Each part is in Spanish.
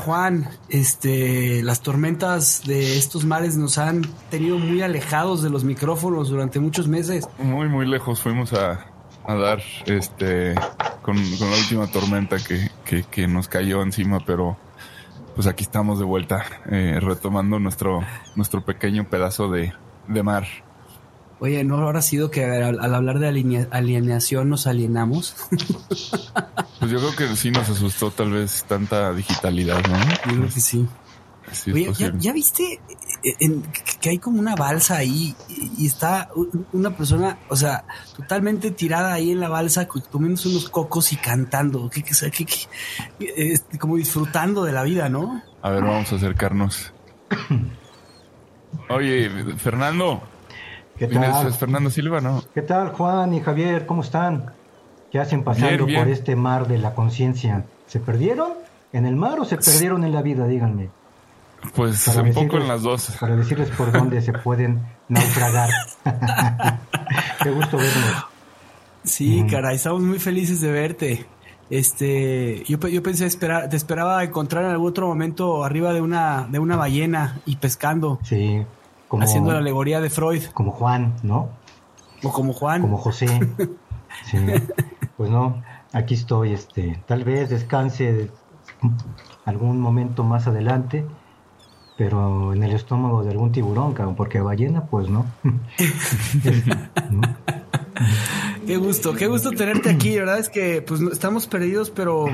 Juan. Este, las tormentas de estos mares nos han tenido muy alejados de los micrófonos durante muchos meses. Muy, muy lejos fuimos a, a dar este con, la última tormenta que, que, que nos cayó encima, pero pues aquí estamos de vuelta, eh, retomando nuestro, nuestro pequeño pedazo de, de mar. Oye, ¿no habrá sido que al, al hablar de alienación nos alienamos? Pues yo creo que sí nos asustó tal vez tanta digitalidad, ¿no? Yo creo que sí. Oye, ¿ya, ya viste eh, en- que hay como una balsa ahí y está una persona, o sea, totalmente tirada ahí en la balsa, co- comiéndose unos cocos y cantando, que, que, que- este, como disfrutando de la vida, ¿no? A ver, vamos a acercarnos. Oye, Fernando. ¿Qué ¿vienes- tal? ¿Es Fernando Silva, no? ¿Qué tal, Juan y Javier? ¿Cómo están? ¿Qué hacen pasando Bien, bien. por este mar de la conciencia? ¿Se perdieron en el mar o se perdieron en la vida? Díganme. Pues Para un poco en las dos. Para decirles por dónde se pueden naufragar. Qué gusto verlos. Sí, Mm. caray, estamos muy felices de verte. Este, yo, yo pensé esperar, te esperaba encontrar en algún otro momento arriba de una, de una ballena y pescando, Sí, como, haciendo la alegoría de Freud, como Juan, ¿no? o como Juan. Como José. Sí. Pues no, aquí estoy. Este, tal vez descanse algún momento más adelante, pero en el estómago de algún tiburón, cabrón, porque ballena, pues no. ¿No? Qué gusto, qué gusto tenerte aquí. La verdad es que pues estamos perdidos, pero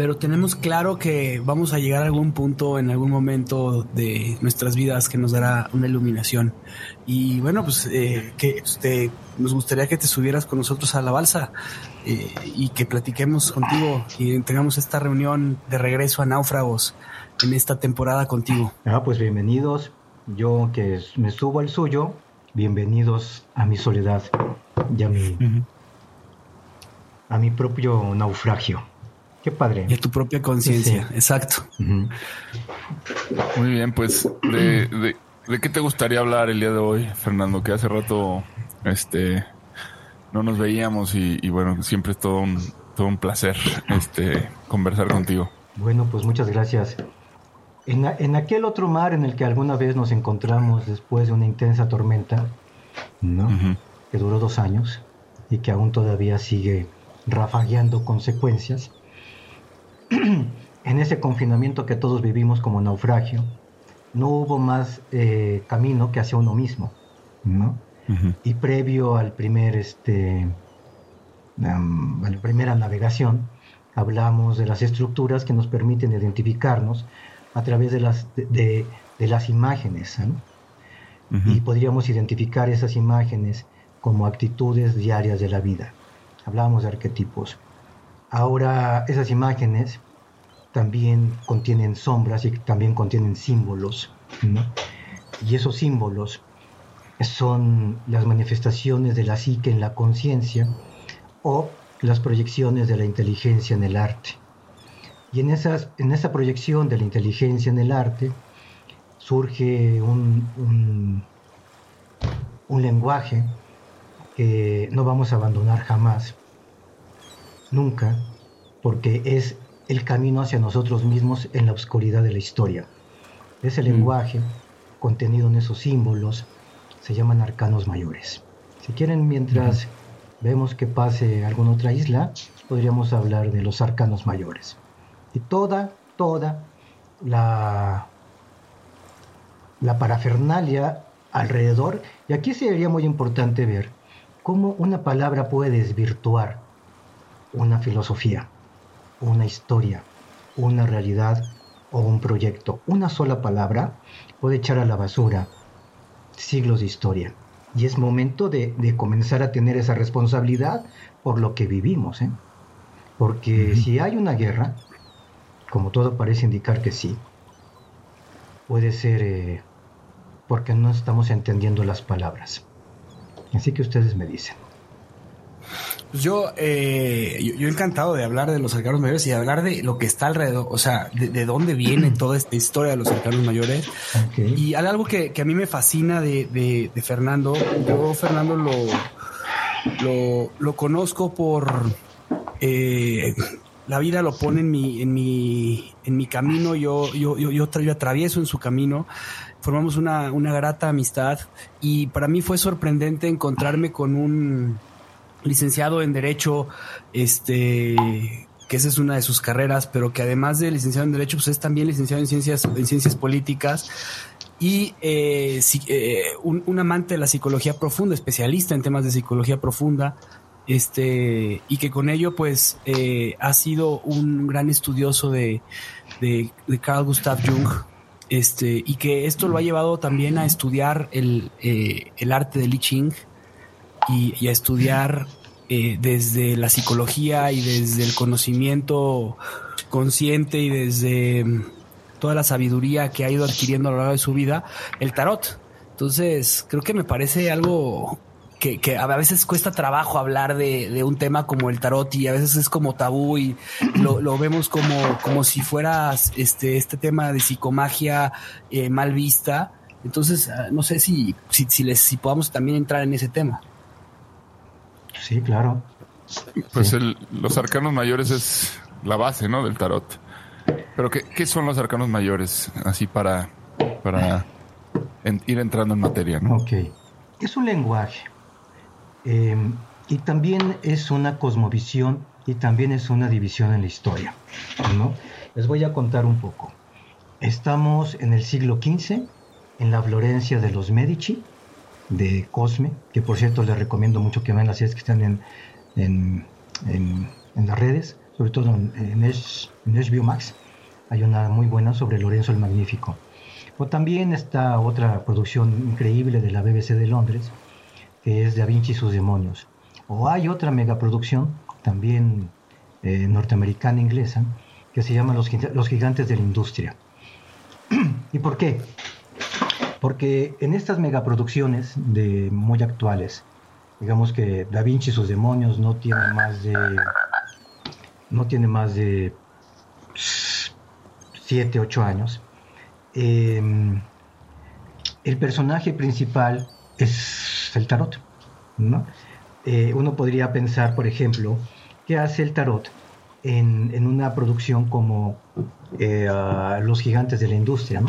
pero tenemos claro que vamos a llegar a algún punto en algún momento de nuestras vidas que nos dará una iluminación. Y bueno, pues eh, que este, nos gustaría que te subieras con nosotros a la balsa eh, y que platiquemos contigo y tengamos esta reunión de regreso a Náufragos en esta temporada contigo. Ah, pues bienvenidos. Yo que me subo al suyo, bienvenidos a mi soledad y a mi, a mi propio naufragio. Qué padre. Y a tu propia conciencia, Sí. exacto. Muy bien, pues de, de, ¿de qué te gustaría hablar el día de hoy, Fernando? Que hace rato este no nos veíamos y, y bueno, siempre es todo un, todo un placer este conversar contigo. Bueno, pues muchas gracias. En, en aquel otro mar en el que alguna vez nos encontramos después de una intensa tormenta, ¿no? Que duró dos años y que aún todavía sigue rafagueando consecuencias, en ese confinamiento que todos vivimos como naufragio, no hubo más eh, camino que hacia uno mismo, ¿no? Y previo al primer, este, am, a la primera navegación, hablamos de las estructuras que nos permiten identificarnos a través de las, de, de- de las imágenes, ¿no? Y podríamos identificar esas imágenes como actitudes diarias de la vida. Hablábamos de arquetipos. Ahora esas imágenes también contienen sombras y también contienen símbolos, ¿no? Y esos símbolos son las manifestaciones de la psique en la conciencia o las proyecciones de la inteligencia en el arte. Y en, esas, en esa proyección de la inteligencia en el arte surge un, un, un lenguaje que no vamos a abandonar jamás, nunca, porque es el camino hacia nosotros mismos en la oscuridad de la historia. Ese mm. lenguaje contenido en esos símbolos se llaman arcanos mayores. Si quieren, mientras vemos que pase alguna otra isla, podríamos hablar de los arcanos mayores. Y toda, toda la, la parafernalia alrededor, y aquí sería muy importante ver cómo una palabra puede desvirtuar una filosofía, una historia, una realidad o un proyecto. Una sola palabra puede echar a la basura siglos de historia. Y es momento de, comenzar a tener esa responsabilidad por lo que vivimos. ¿eh? Porque si hay una guerra, como todo parece indicar que sí, puede ser eh, porque no estamos entendiendo las palabras. Así que ustedes me dicen. Yo, eh, yo, encantado de hablar de los arcanos mayores y de hablar de lo que está alrededor, o sea, de, dónde viene toda esta historia de los arcanos mayores. Y algo que, a mí me fascina de, Fernando, yo Fernando lo, lo, lo conozco por... Eh, la vida lo pone en mi, en mi, en mi camino, yo, yo, yo, yo, atravieso en su camino, formamos una, una grata amistad y para mí fue sorprendente encontrarme con un licenciado en Derecho, este, que esa es una de sus carreras, pero que además de licenciado en Derecho, pues es también licenciado en Ciencias, en ciencias Políticas y eh, eh, un, amante de la psicología profunda, especialista en temas de psicología profunda, este, y que con ello, pues, eh, ha sido un gran estudioso de, de, Carl Gustav Jung, este, y que esto lo ha llevado también a estudiar el, el arte de Li Ching, y, a estudiar eh, desde la psicología y desde el conocimiento consciente y desde mm, toda la sabiduría que ha ido adquiriendo a lo largo de su vida, el tarot. Entonces, creo que me parece algo que, a veces cuesta trabajo hablar de, un tema como el tarot y a veces es como tabú y lo, vemos como, como si fuera este, este tema de psicomagia eh, mal vista. Entonces, ah, no sé si, si, si, les, si podamos también entrar en ese tema. Sí, claro. Pues los arcanos mayores es la base, ¿no? Del tarot. Pero ¿qué, son los arcanos mayores? Así para, para ir entrando en materia, ¿no? Ok. Es un lenguaje. Em, y también es una cosmovisión y también es una división en la historia, ¿no? Les voy a contar un poco. Estamos en el siglo XV, en la Florencia de los Medici, de Cosme, que por cierto les recomiendo mucho que vean las series que están en, en, en, las redes, sobre todo en, HBO Max. Hay una muy buena sobre Lorenzo el Magnífico. O también está otra producción increíble de la BBC de Londres, que es Da Vinci y sus demonios. O hay otra megaproducción, también eh, norteamericana inglesa, que se llama Los, Los Gigantes de la Industria. ¿Y por qué? Porque en estas megaproducciones de muy actuales, digamos que Da Vinci y sus demonios no tiene más de no tiene más de 7, 8 años. Em, el personaje principal es el tarot. Eh, uno podría pensar, por ejemplo, ¿qué hace el tarot en, una producción como eh, Los gigantes de la industria? ¿no?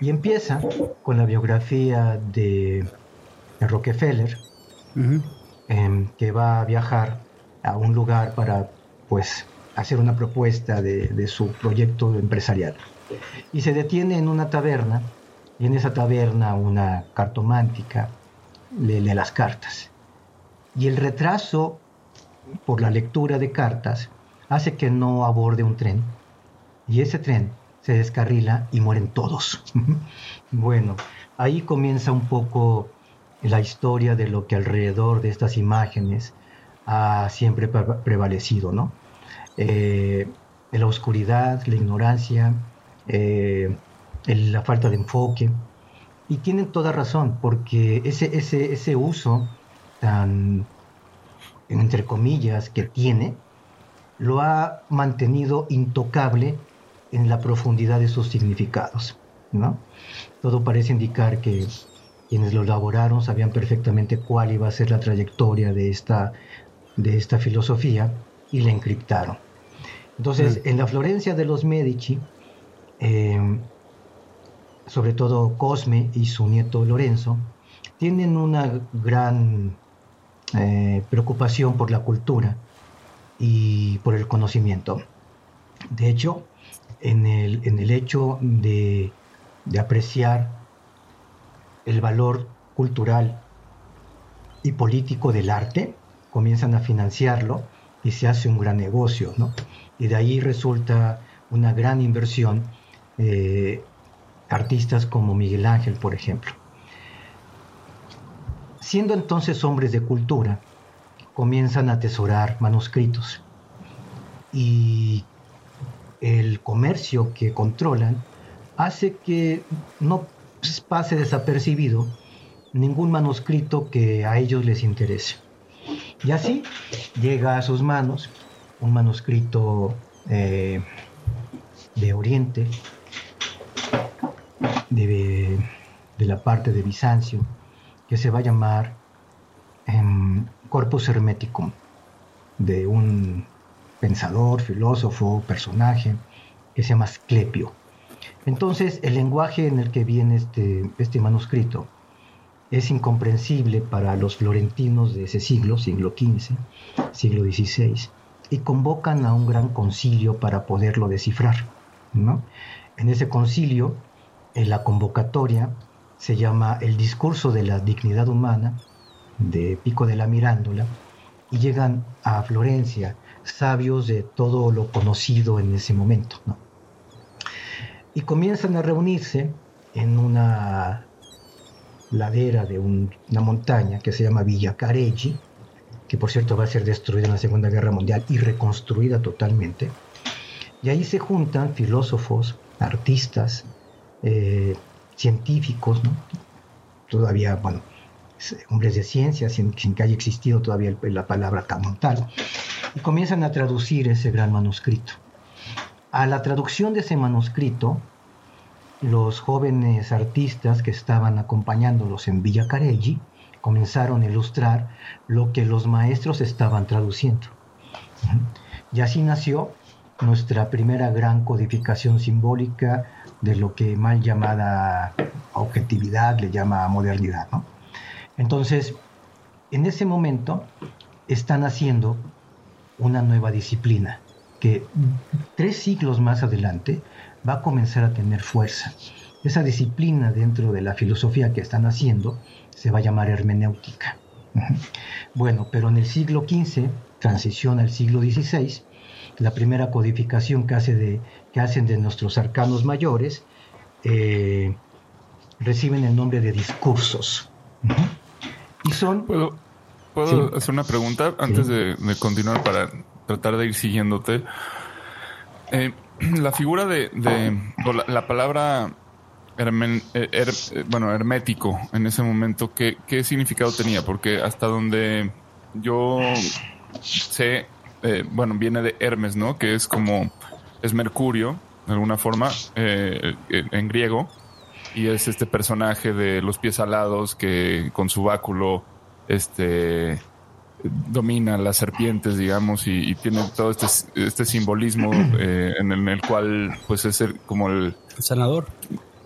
Y empieza con la biografía de, Rockefeller, em, que va a viajar a un lugar para pues hacer una propuesta de, su proyecto empresarial. Y se detiene en una taberna, y en esa taberna una cartomántica le lee las cartas. Y el retraso por la lectura de cartas hace que no aborde un tren. Y ese tren se descarrila y mueren todos. bueno, ahí comienza un poco la historia de lo que alrededor de estas imágenes ha siempre prevalecido, ¿no? Eh, la oscuridad, la ignorancia, eh, la falta de enfoque. Y tienen toda razón, porque ese, ese, ese uso tan, entre comillas, que tiene, lo ha mantenido intocable en la profundidad de sus significados. ¿no? Todo parece indicar que quienes lo elaboraron sabían perfectamente cuál iba a ser la trayectoria de esta, de esta filosofía y la encriptaron. Entonces, mm. en la Florencia de los Medici, eh, sobre todo Cosme y su nieto Lorenzo, tienen una gran eh, preocupación por la cultura y por el conocimiento. De hecho, en el, en el hecho de, de apreciar el valor cultural y político del arte, comienzan a financiarlo y se hace un gran negocio, ¿no? Y de ahí resulta una gran inversión eh, artistas como Miguel Ángel, por ejemplo. Siendo entonces hombres de cultura, comienzan a atesorar manuscritos y el comercio que controlan hace que no pase desapercibido ningún manuscrito que a ellos les interese. Y así llega a sus manos un manuscrito eh, de Oriente, de, la parte de Bizancio, que se va a llamar em, Corpus Hermeticum, de un pensador, filósofo, personaje, que se llama Asclepio. Entonces, el lenguaje en el que viene este, este manuscrito es incomprensible para los florentinos de ese siglo, siglo XV, siglo XVI, y convocan a un gran concilio para poderlo descifrar. En ese concilio, en la convocatoria, se llama El discurso de la dignidad humana de Pico de la Mirándola, y llegan a Florencia sabios de todo lo conocido en ese momento. Y comienzan a reunirse en una ladera de una montaña que se llama Villa Careggi, que por cierto va a ser destruida en la Segunda Guerra Mundial y reconstruida totalmente. Y ahí se juntan filósofos, artistas, eh, científicos, todavía, bueno, hombres de ciencia, sin, que haya existido todavía la palabra camontal, y comienzan a traducir ese gran manuscrito. A la traducción de ese manuscrito, los jóvenes artistas que estaban acompañándolos en Villa Careggi comenzaron a ilustrar lo que los maestros estaban traduciendo. Y así nació nuestra primera gran codificación simbólica de lo que mal llamada objetividad le llama modernidad. Entonces, en ese momento están haciendo una nueva disciplina que tres siglos más adelante va a comenzar a tener fuerza. Esa disciplina dentro de la filosofía que están haciendo se va a llamar hermenéutica. Bueno, pero en el siglo XV, transición al siglo XVI, la primera codificación que, hace de, que hacen de nuestros arcanos mayores, eh, reciben el nombre de discursos. Y son... ¿Puedo, hacer una pregunta antes de, continuar para tratar de ir siguiéndote? Eh, la figura de, la, palabra eh, bueno, hermético en ese momento, ¿qué, ¿qué, significado tenía? Porque hasta donde yo sé, eh, bueno, viene de Hermes, ¿no? Que es como, es Mercurio, de alguna forma, eh, en griego, y es este personaje de los pies alados que con su báculo, este, domina las serpientes, digamos, y, tiene todo este, este simbolismo eh, en, el, cual, pues, es como el... El sanador.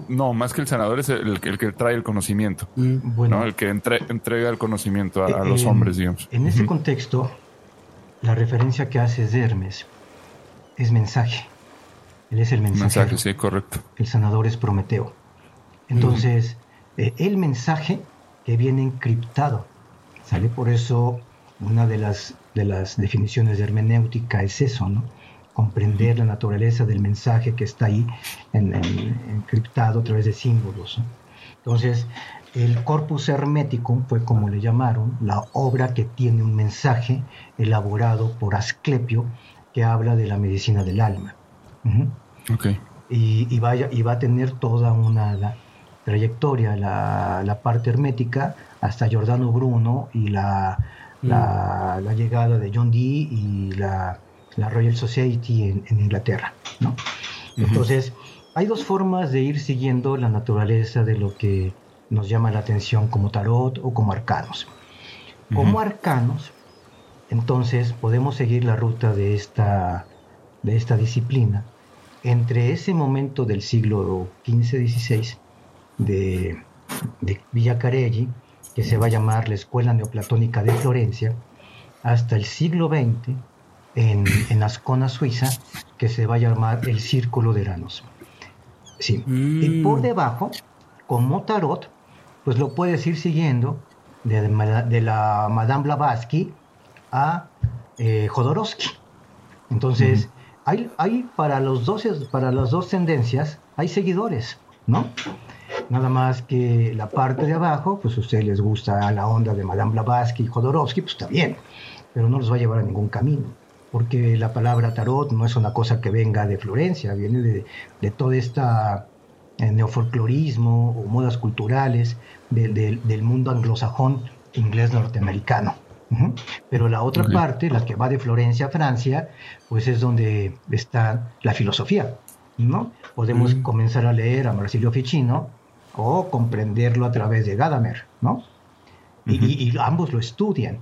No, más que el sanador es el, que trae el conocimiento, mm, bueno, el que entrega el conocimiento a, los hombres, digamos. En ese contexto, la referencia que hace de Hermes es mensaje. Él es el mensaje. Mensaje, sí, correcto. El sanador es Prometeo. Entonces, eh, el mensaje que viene encriptado, ¿sale? Por eso una de las, de las definiciones de hermenéutica es eso, ¿no? Comprender la naturaleza del mensaje que está ahí encriptado a través de símbolos. Entonces, el corpus hermético fue como le llamaron, la obra que tiene un mensaje elaborado por Asclepio que habla de la medicina del alma. y, vaya, y va a tener toda una trayectoria, la, parte hermética, hasta Giordano Bruno y la, la, mm. llegada de John Dee y la, Royal Society en, Inglaterra. Entonces, hay dos formas de ir siguiendo la naturaleza de lo que nos llama la atención como tarot o como arcanos. Como arcanos, entonces podemos seguir la ruta de esta, de esta disciplina entre ese momento del siglo XV-XVI de, de Villacarelli, que se va a llamar la Escuela Neoplatónica de Florencia, hasta el siglo XX en, en Ascona, Suiza, que se va a llamar el Círculo de Eranos. Sí. Y por mm. debajo, como tarot, pues lo puedes ir siguiendo de, la Madame Blavatsky a eh, Jodorowsky. Entonces, hay, hay, para, los dos, para las dos tendencias, hay seguidores, ¿no? Nada más que la parte de abajo, pues a ustedes les gusta la onda de Madame Blavatsky y Jodorowsky, pues está bien, pero no los va a llevar a ningún camino, porque la palabra tarot no es una cosa que venga de Florencia, viene de, de toda esta eh, neofolclorismo o modas culturales del mundo anglosajón inglés norteamericano. Pero la otra parte, la que va de Florencia a Francia, pues es donde está la filosofía. ¿no? Podemos mm. comenzar a leer a Marsilio Ficino o comprenderlo a través de Gadamer, ¿no? y, ambos lo estudian.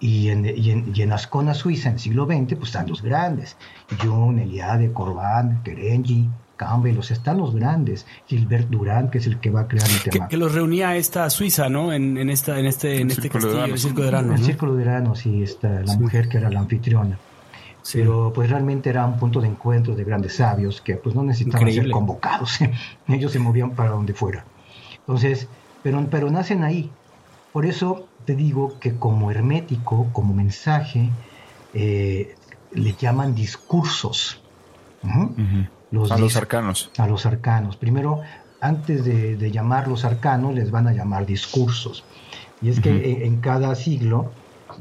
Y en, y, en, Ascona, Suiza, en el siglo XX, pues están los grandes. Jung, Eliade, Corban, Kerenji, Campbell, los están los grandes. Gilbert Durán, que es el que va a crear el tema. Que, los reunía esta Suiza, ¿no? En, esta, en este, en este castillo, el Círculo de Eranos. El Círculo de Eranos, sí, está la mujer que era la anfitriona. Pero pues realmente era un punto de encuentro de grandes sabios que pues no necesitaban ser convocados. Ellos se movían para donde fuera. Entonces, pero, pero nacen ahí. Por eso te digo que como hermético, como mensaje, eh, le llaman discursos. Los a los arcanos. A los arcanos. Primero, antes de, llamar los arcanos, les van a llamar discursos. Y es que en, cada siglo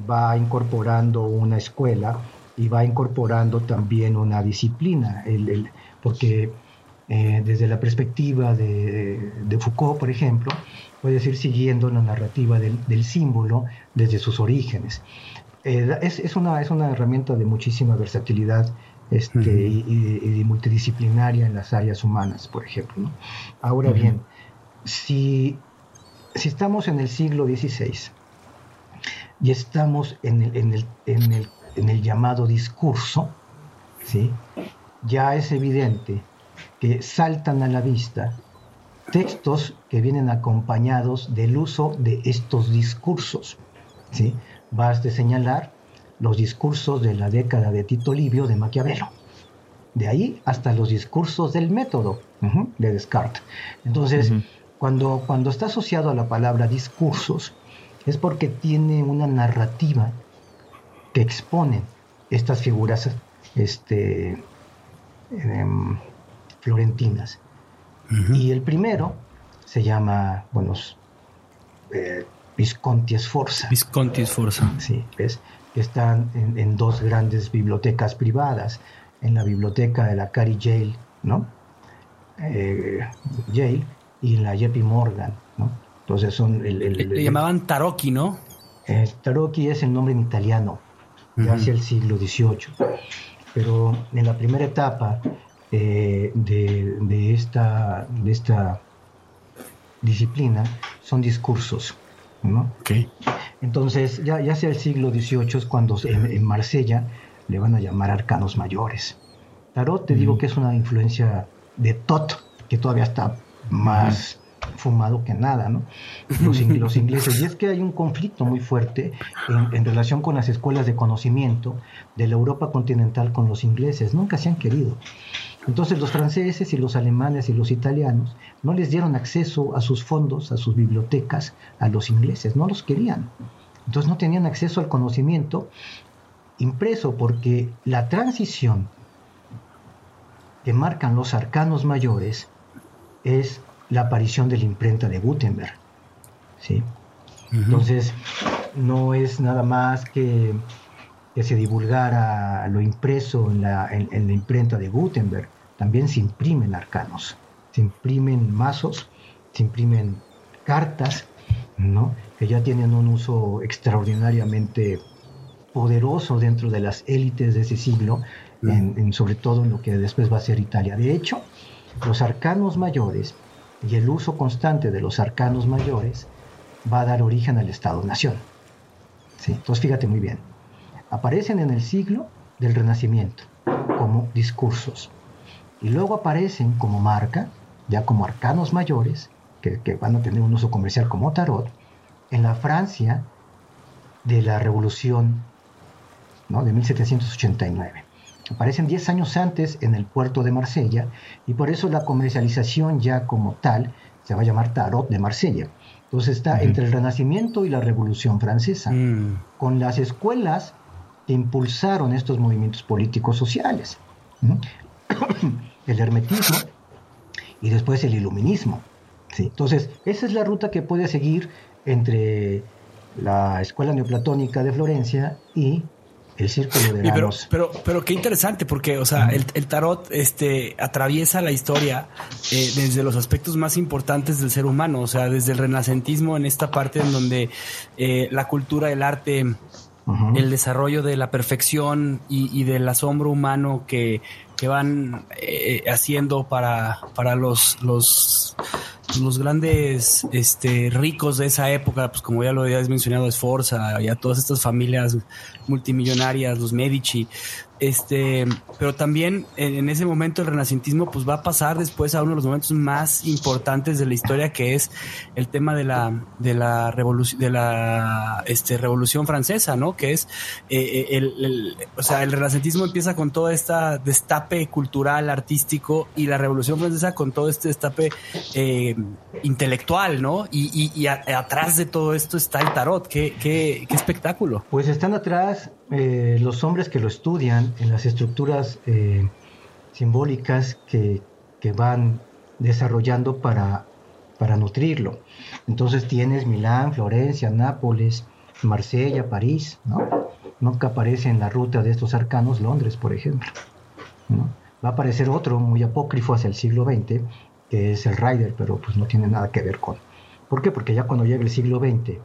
va incorporando una escuela y va incorporando también una disciplina, el, porque eh, desde la perspectiva de, Foucault, por ejemplo, puedes ir siguiendo la narrativa del, símbolo desde sus orígenes. Eh, es, una, es una herramienta de muchísima versatilidad este, y, multidisciplinaria en las áreas humanas, por ejemplo. Ahora bien, si, si estamos en el siglo XVI y estamos en el, en el, en el en el llamado discurso, ¿sí? ya es evidente que saltan a la vista textos que vienen acompañados del uso de estos discursos. ¿sí? Baste señalar los discursos de la década de Tito Livio de Maquiavelo. De ahí hasta los discursos del método de Descartes. Entonces, cuando, cuando está asociado a la palabra discursos, es porque tiene una narrativa que exponen estas figuras este, em, florentinas. Y el primero se llama, bueno, eh, Visconti Sforza. Visconti Sforza. Sí, ¿ves? Están en, dos grandes bibliotecas privadas, en la biblioteca de la Cary Yale, ¿no? Eh, Yale y en la JP Morgan, ¿no? Entonces son... El, Le llamaban Tarocchi, ¿no? Eh, Tarocchi es el nombre en italiano hacia el siglo XVIII. Pero en la primera etapa eh, de, esta, de esta disciplina son discursos. ¿no? Entonces, ya, ya sea el siglo XVIII es cuando en, Marsella le van a llamar arcanos mayores. Tarot, te digo que es una influencia de Tot, que todavía está más fumado que nada, ¿no? Los, ingleses. Y es que hay un conflicto muy fuerte en, relación con las escuelas de conocimiento de la Europa continental con los ingleses. Nunca se han querido. Entonces los franceses y los alemanes y los italianos no les dieron acceso a sus fondos, a sus bibliotecas, a los ingleses, no los querían. Entonces no tenían acceso al conocimiento impreso porque la transición que marcan los arcanos mayores es la aparición de la imprenta de Gutenberg. ¿sí? Entonces, no es nada más que que se divulgara lo impreso en la, en la imprenta de Gutenberg, también se imprimen arcanos, se imprimen mazos, se imprimen cartas, ¿no? que ya tienen un uso extraordinariamente poderoso dentro de las élites de ese siglo, en, sobre todo en lo que después va a ser Italia. De hecho, los arcanos mayores y el uso constante de los arcanos mayores va a dar origen al Estado-Nación. Entonces, fíjate muy bien. Aparecen en el siglo del Renacimiento como discursos y luego aparecen como marca, ya como arcanos mayores, que, que van a tener un uso comercial como tarot, en la Francia de la Revolución ¿no? de 1789. Aparecen 10 años antes en el puerto de Marsella y por eso la comercialización ya como tal se va a llamar Tarot de Marsella. Entonces está entre el Renacimiento y la Revolución Francesa, mm. con las escuelas que impulsaron estos movimientos políticos sociales. el hermetismo y después el iluminismo. Entonces, esa es la ruta que puede seguir entre la escuela neoplatónica de Florencia y el círculo de pero, pero, pero, qué interesante, porque, o sea, el, tarot este, atraviesa la historia eh, desde los aspectos más importantes del ser humano, o sea, desde el renacentismo en esta parte en donde eh, la cultura, el arte, el desarrollo de la perfección y, del asombro humano que, que van eh, haciendo para, para los, los los grandes este, ricos de esa época, pues como ya lo habías mencionado, Esforza, y a todas estas familias multimillonarias, los Medici, este, pero también en, ese momento el renacentismo pues va a pasar después a uno de los momentos más importantes de la historia que es el tema de la de la revolución de la este, revolución francesa, ¿no? Que es eh, eh, el, o sea, el renacentismo empieza con todo este destape cultural, artístico y la revolución francesa con todo este destape eh, intelectual, ¿no? Y, atrás de todo esto está el tarot. ¿Qué, qué, qué espectáculo? Pues están atrás eh, los hombres que lo estudian en las estructuras eh, simbólicas que, van desarrollando para, para nutrirlo. Entonces tienes Milán, Florencia, Nápoles, Marsella, París, ¿no? Nunca aparece en la ruta de estos arcanos Londres, por ejemplo. Va a aparecer otro muy apócrifo hacia el siglo XX, que es el Rider, pero pues no tiene nada que ver con... ¿Por qué? Porque ya cuando llega el siglo XX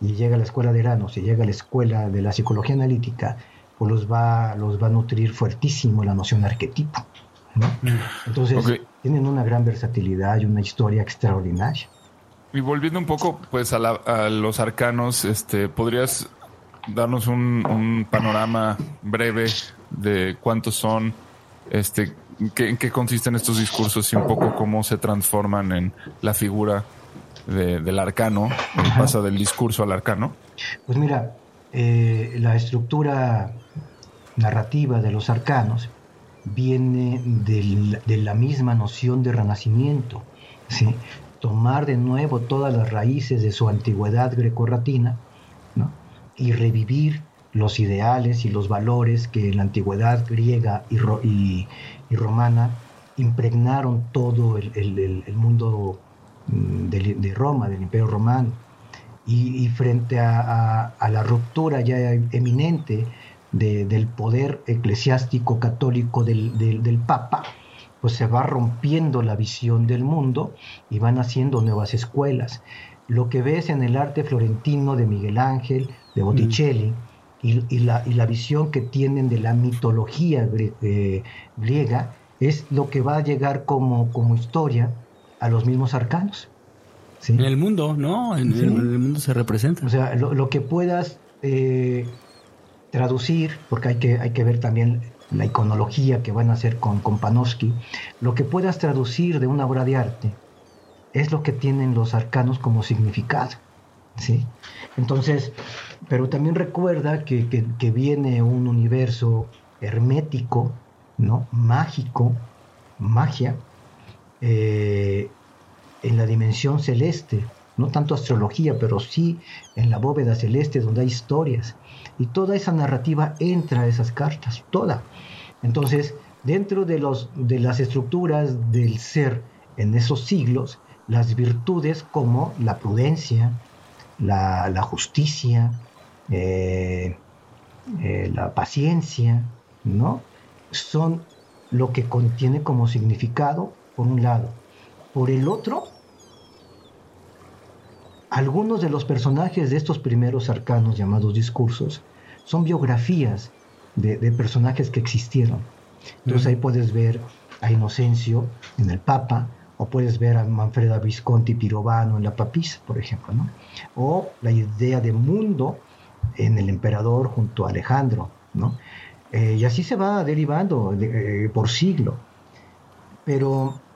y llega a la escuela de Eranos y llega a la escuela de la psicología analítica, pues los va, los va a nutrir fuertísimo la noción de arquetipo. Mm. Entonces, tienen una gran versatilidad y una historia extraordinaria. Y volviendo un poco pues a, los arcanos, este, ¿podrías darnos un, panorama breve de cuántos son, este, qué, en qué consisten estos discursos y un poco cómo se transforman en la figura del arcano, pasa del discurso al arcano? Pues mira, eh, la estructura narrativa de los arcanos viene de la misma noción de renacimiento, ¿sí? tomar de nuevo todas las raíces de su antigüedad grecorratina ¿no? y revivir los ideales y los valores que en la antigüedad griega y, y, romana impregnaron todo el, el, el mundo Mm, de, Roma, del Imperio Romano, y, frente a, la ruptura ya eminente del poder eclesiástico católico del, Papa, pues se va rompiendo la visión del mundo y van haciendo nuevas escuelas. Lo que ves en el arte florentino de Miguel Ángel, de Botticelli, y, la, visión que tienen de la mitología eh, griega es lo que va a llegar como, como historia a los mismos arcanos. En el mundo, ¿no? En, el, mundo se representa. O sea, lo, que puedas eh, traducir, porque hay que, hay que ver también la iconología que van a hacer con, con Panofsky, lo que puedas traducir de una obra de arte es lo que tienen los arcanos como significado. ¿sí? Entonces, pero también recuerda que, que, viene un universo hermético, ¿no? mágico, magia, eh, en la dimensión celeste, no tanto astrología, pero sí en la bóveda celeste donde hay historias. Y toda esa narrativa entra a esas cartas, toda. Entonces, dentro de, los, de las estructuras del ser en esos siglos, las virtudes como la prudencia, la, justicia, eh, eh, la paciencia, ¿no? Son lo que contiene como significado, por un lado. Por el otro, algunos de los personajes de estos primeros arcanos llamados discursos son biografías de, personajes que existieron. Entonces ahí puedes ver a Inocencio en el Papa, o puedes ver a Manfreda Visconti Pirovano en la Papisa, por ejemplo, ¿no? O la idea de mundo en el emperador junto a Alejandro, ¿no? Eh, y así se va derivando eh, por siglo. Pero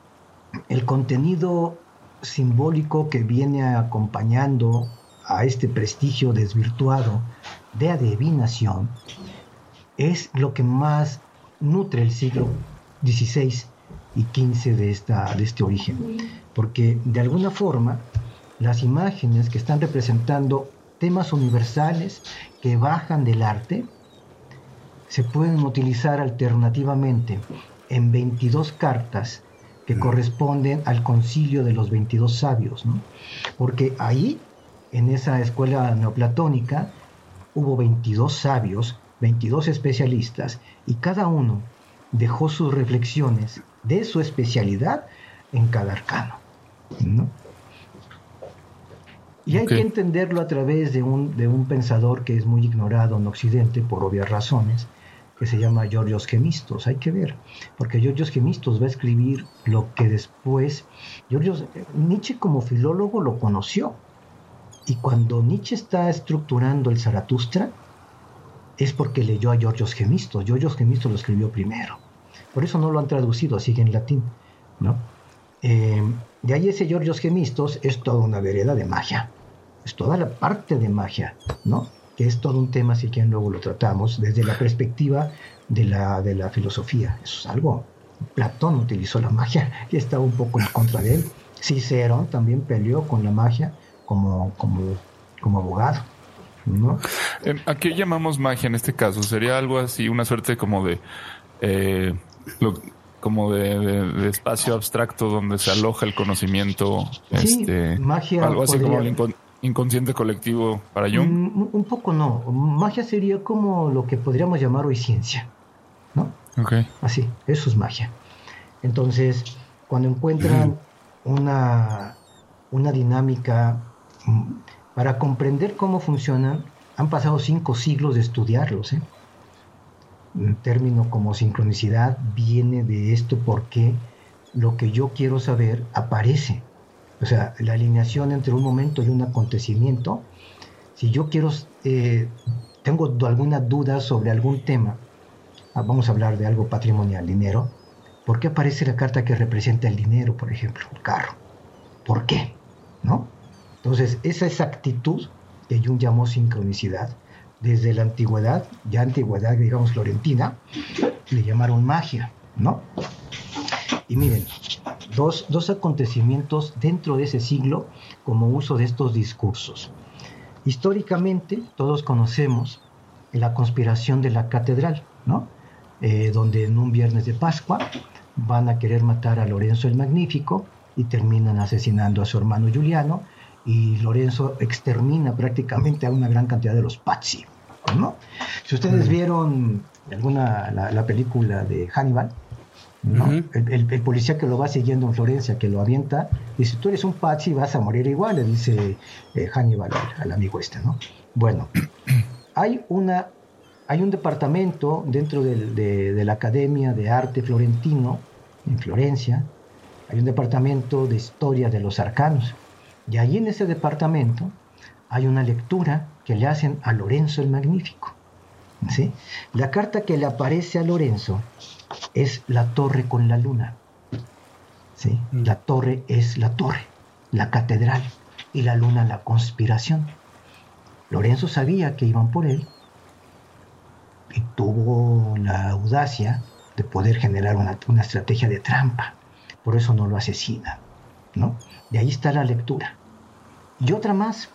el contenido simbólico que viene acompañando a este prestigio desvirtuado de adivinación es lo que más nutre el siglo XVI y XV de, esta, de este origen. Porque de alguna forma las imágenes que están representando temas universales que bajan del arte se pueden utilizar alternativamente en 22 cartas que corresponden al concilio de los 22 sabios, porque ahí, en esa escuela neoplatónica, hubo 22 sabios, 22 especialistas, y cada uno dejó sus reflexiones de su especialidad en cada arcano. Y hay que entenderlo a través de un, de un pensador que es muy ignorado en Occidente por obvias razones, que se llama Georgios Gemistos. Hay que ver, porque Georgios Gemistos va a escribir lo que después Georgios, Nietzsche como filólogo lo conoció. Y cuando Nietzsche está estructurando el Zaratustra, es porque leyó a Georgios Gemistos. Georgios Gemistos lo escribió primero. Por eso no lo han traducido, así en latín. ¿no? Eh, de ahí ese Georgios Gemistos es toda una vereda de magia. Es toda la parte de magia, ¿no? Que es todo un tema, si quieren luego lo tratamos, desde la perspectiva de la, de la filosofía. Eso es algo. Platón utilizó la magia y estaba un poco en contra de él. Cicerón también peleó con la magia como, como, como abogado. ¿no? Eh, ¿A qué llamamos magia en este caso? ¿Sería algo así, una suerte como de eh, como de, espacio abstracto donde se aloja el conocimiento. este, magia. Algo así como el inconsciente colectivo para Jung. Mm, un, poco no. Magia sería como lo que podríamos llamar hoy ciencia. ¿No? Así, eso es magia. Entonces, cuando encuentran una, una dinámica mm, para comprender cómo funcionan, han pasado cinco siglos de estudiarlos. ¿eh? un término como sincronicidad viene de esto porque lo que yo quiero saber aparece. O sea, la alineación entre un momento y un acontecimiento. Si yo quiero, eh, tengo alguna duda sobre algún tema, ah, vamos a hablar de algo patrimonial, dinero, ¿por qué aparece la carta que representa el dinero, por ejemplo, el carro? ¿Por qué? ¿No? Entonces, esa exactitud que Jung llamó sincronicidad desde la antigüedad, ya antigüedad, digamos, florentina, le llamaron magia, ¿no? Y miren, dos, dos acontecimientos dentro de ese siglo como uso de estos discursos. Históricamente, todos conocemos la conspiración de la catedral, ¿no? Eh, donde en un viernes de Pascua van a querer matar a Lorenzo el Magnífico y terminan asesinando a su hermano Juliano y Lorenzo extermina prácticamente a una gran cantidad de los Pazzi. ¿no? Si ustedes vieron alguna la, película de Hannibal, el, policía que lo va siguiendo en Florencia, que lo avienta, dice, tú eres un Pazzi vas a morir igual, le dice eh, Hannibal al, amigo este, ¿no? Bueno, hay una hay un departamento dentro de, de, la Academia de Arte Florentino, en Florencia, hay un departamento de historia de los arcanos. Y allí en ese departamento hay una lectura que le hacen a Lorenzo el Magnífico. ¿sí? La carta que le aparece a Lorenzo es la torre con la luna. ¿sí? Mm. La torre es la torre, la catedral, y la luna la conspiración. Lorenzo sabía que iban por él y tuvo la audacia de poder generar una, una estrategia de trampa. Por eso no lo asesina. ¿no? De ahí está la lectura. Y otra más,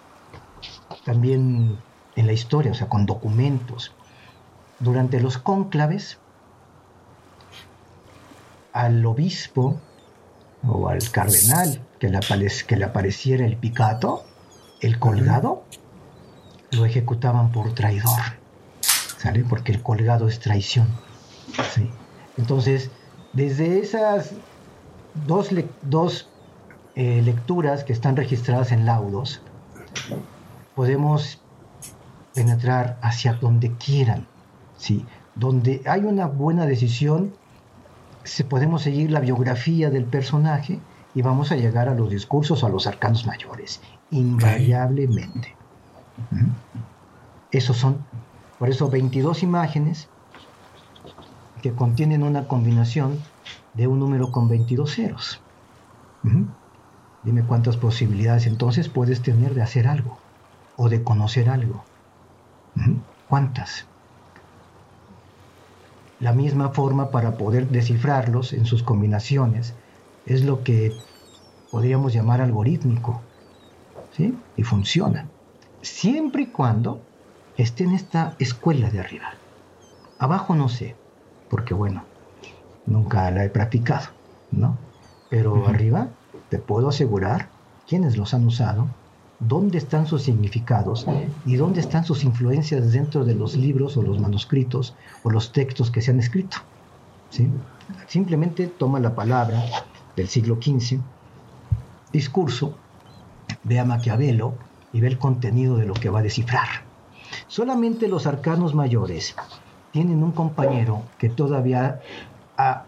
también en la historia, o sea, con documentos. Durante los cónclaves, al obispo o al cardenal que le, que le apareciera el picato, el colgado, lo ejecutaban por traidor. ¿sale? Porque el colgado es traición. ¿sí? Entonces, desde esas dos, dos eh, lecturas que están registradas en laudos, podemos penetrar hacia donde quieran, ¿sí? Donde hay una buena decisión, se podemos seguir la biografía del personaje y vamos a llegar a los discursos a los arcanos mayores, invariablemente. ¿Mm? Esos son, por eso, 22 imágenes que contienen una combinación de un número con 22 ceros. Ujú. Dime cuántas posibilidades entonces puedes tener de hacer algo o de conocer algo. Ujú. ¿Cuántas? La misma forma para poder descifrarlos en sus combinaciones es lo que podríamos llamar algorítmico. ¿Sí? Y funciona. Siempre y cuando esté en esta escuela de arriba. Abajo no sé, porque bueno, nunca la he practicado, ¿no? Pero arriba te puedo asegurar quiénes los han usado, dónde están sus significados y dónde están sus influencias dentro de los libros o los manuscritos o los textos que se han escrito. Simplemente toma la palabra del siglo XV, discurso, ve a Maquiavelo y ve el contenido de lo que va a descifrar. Solamente los arcanos mayores tienen un compañero que todavía ha,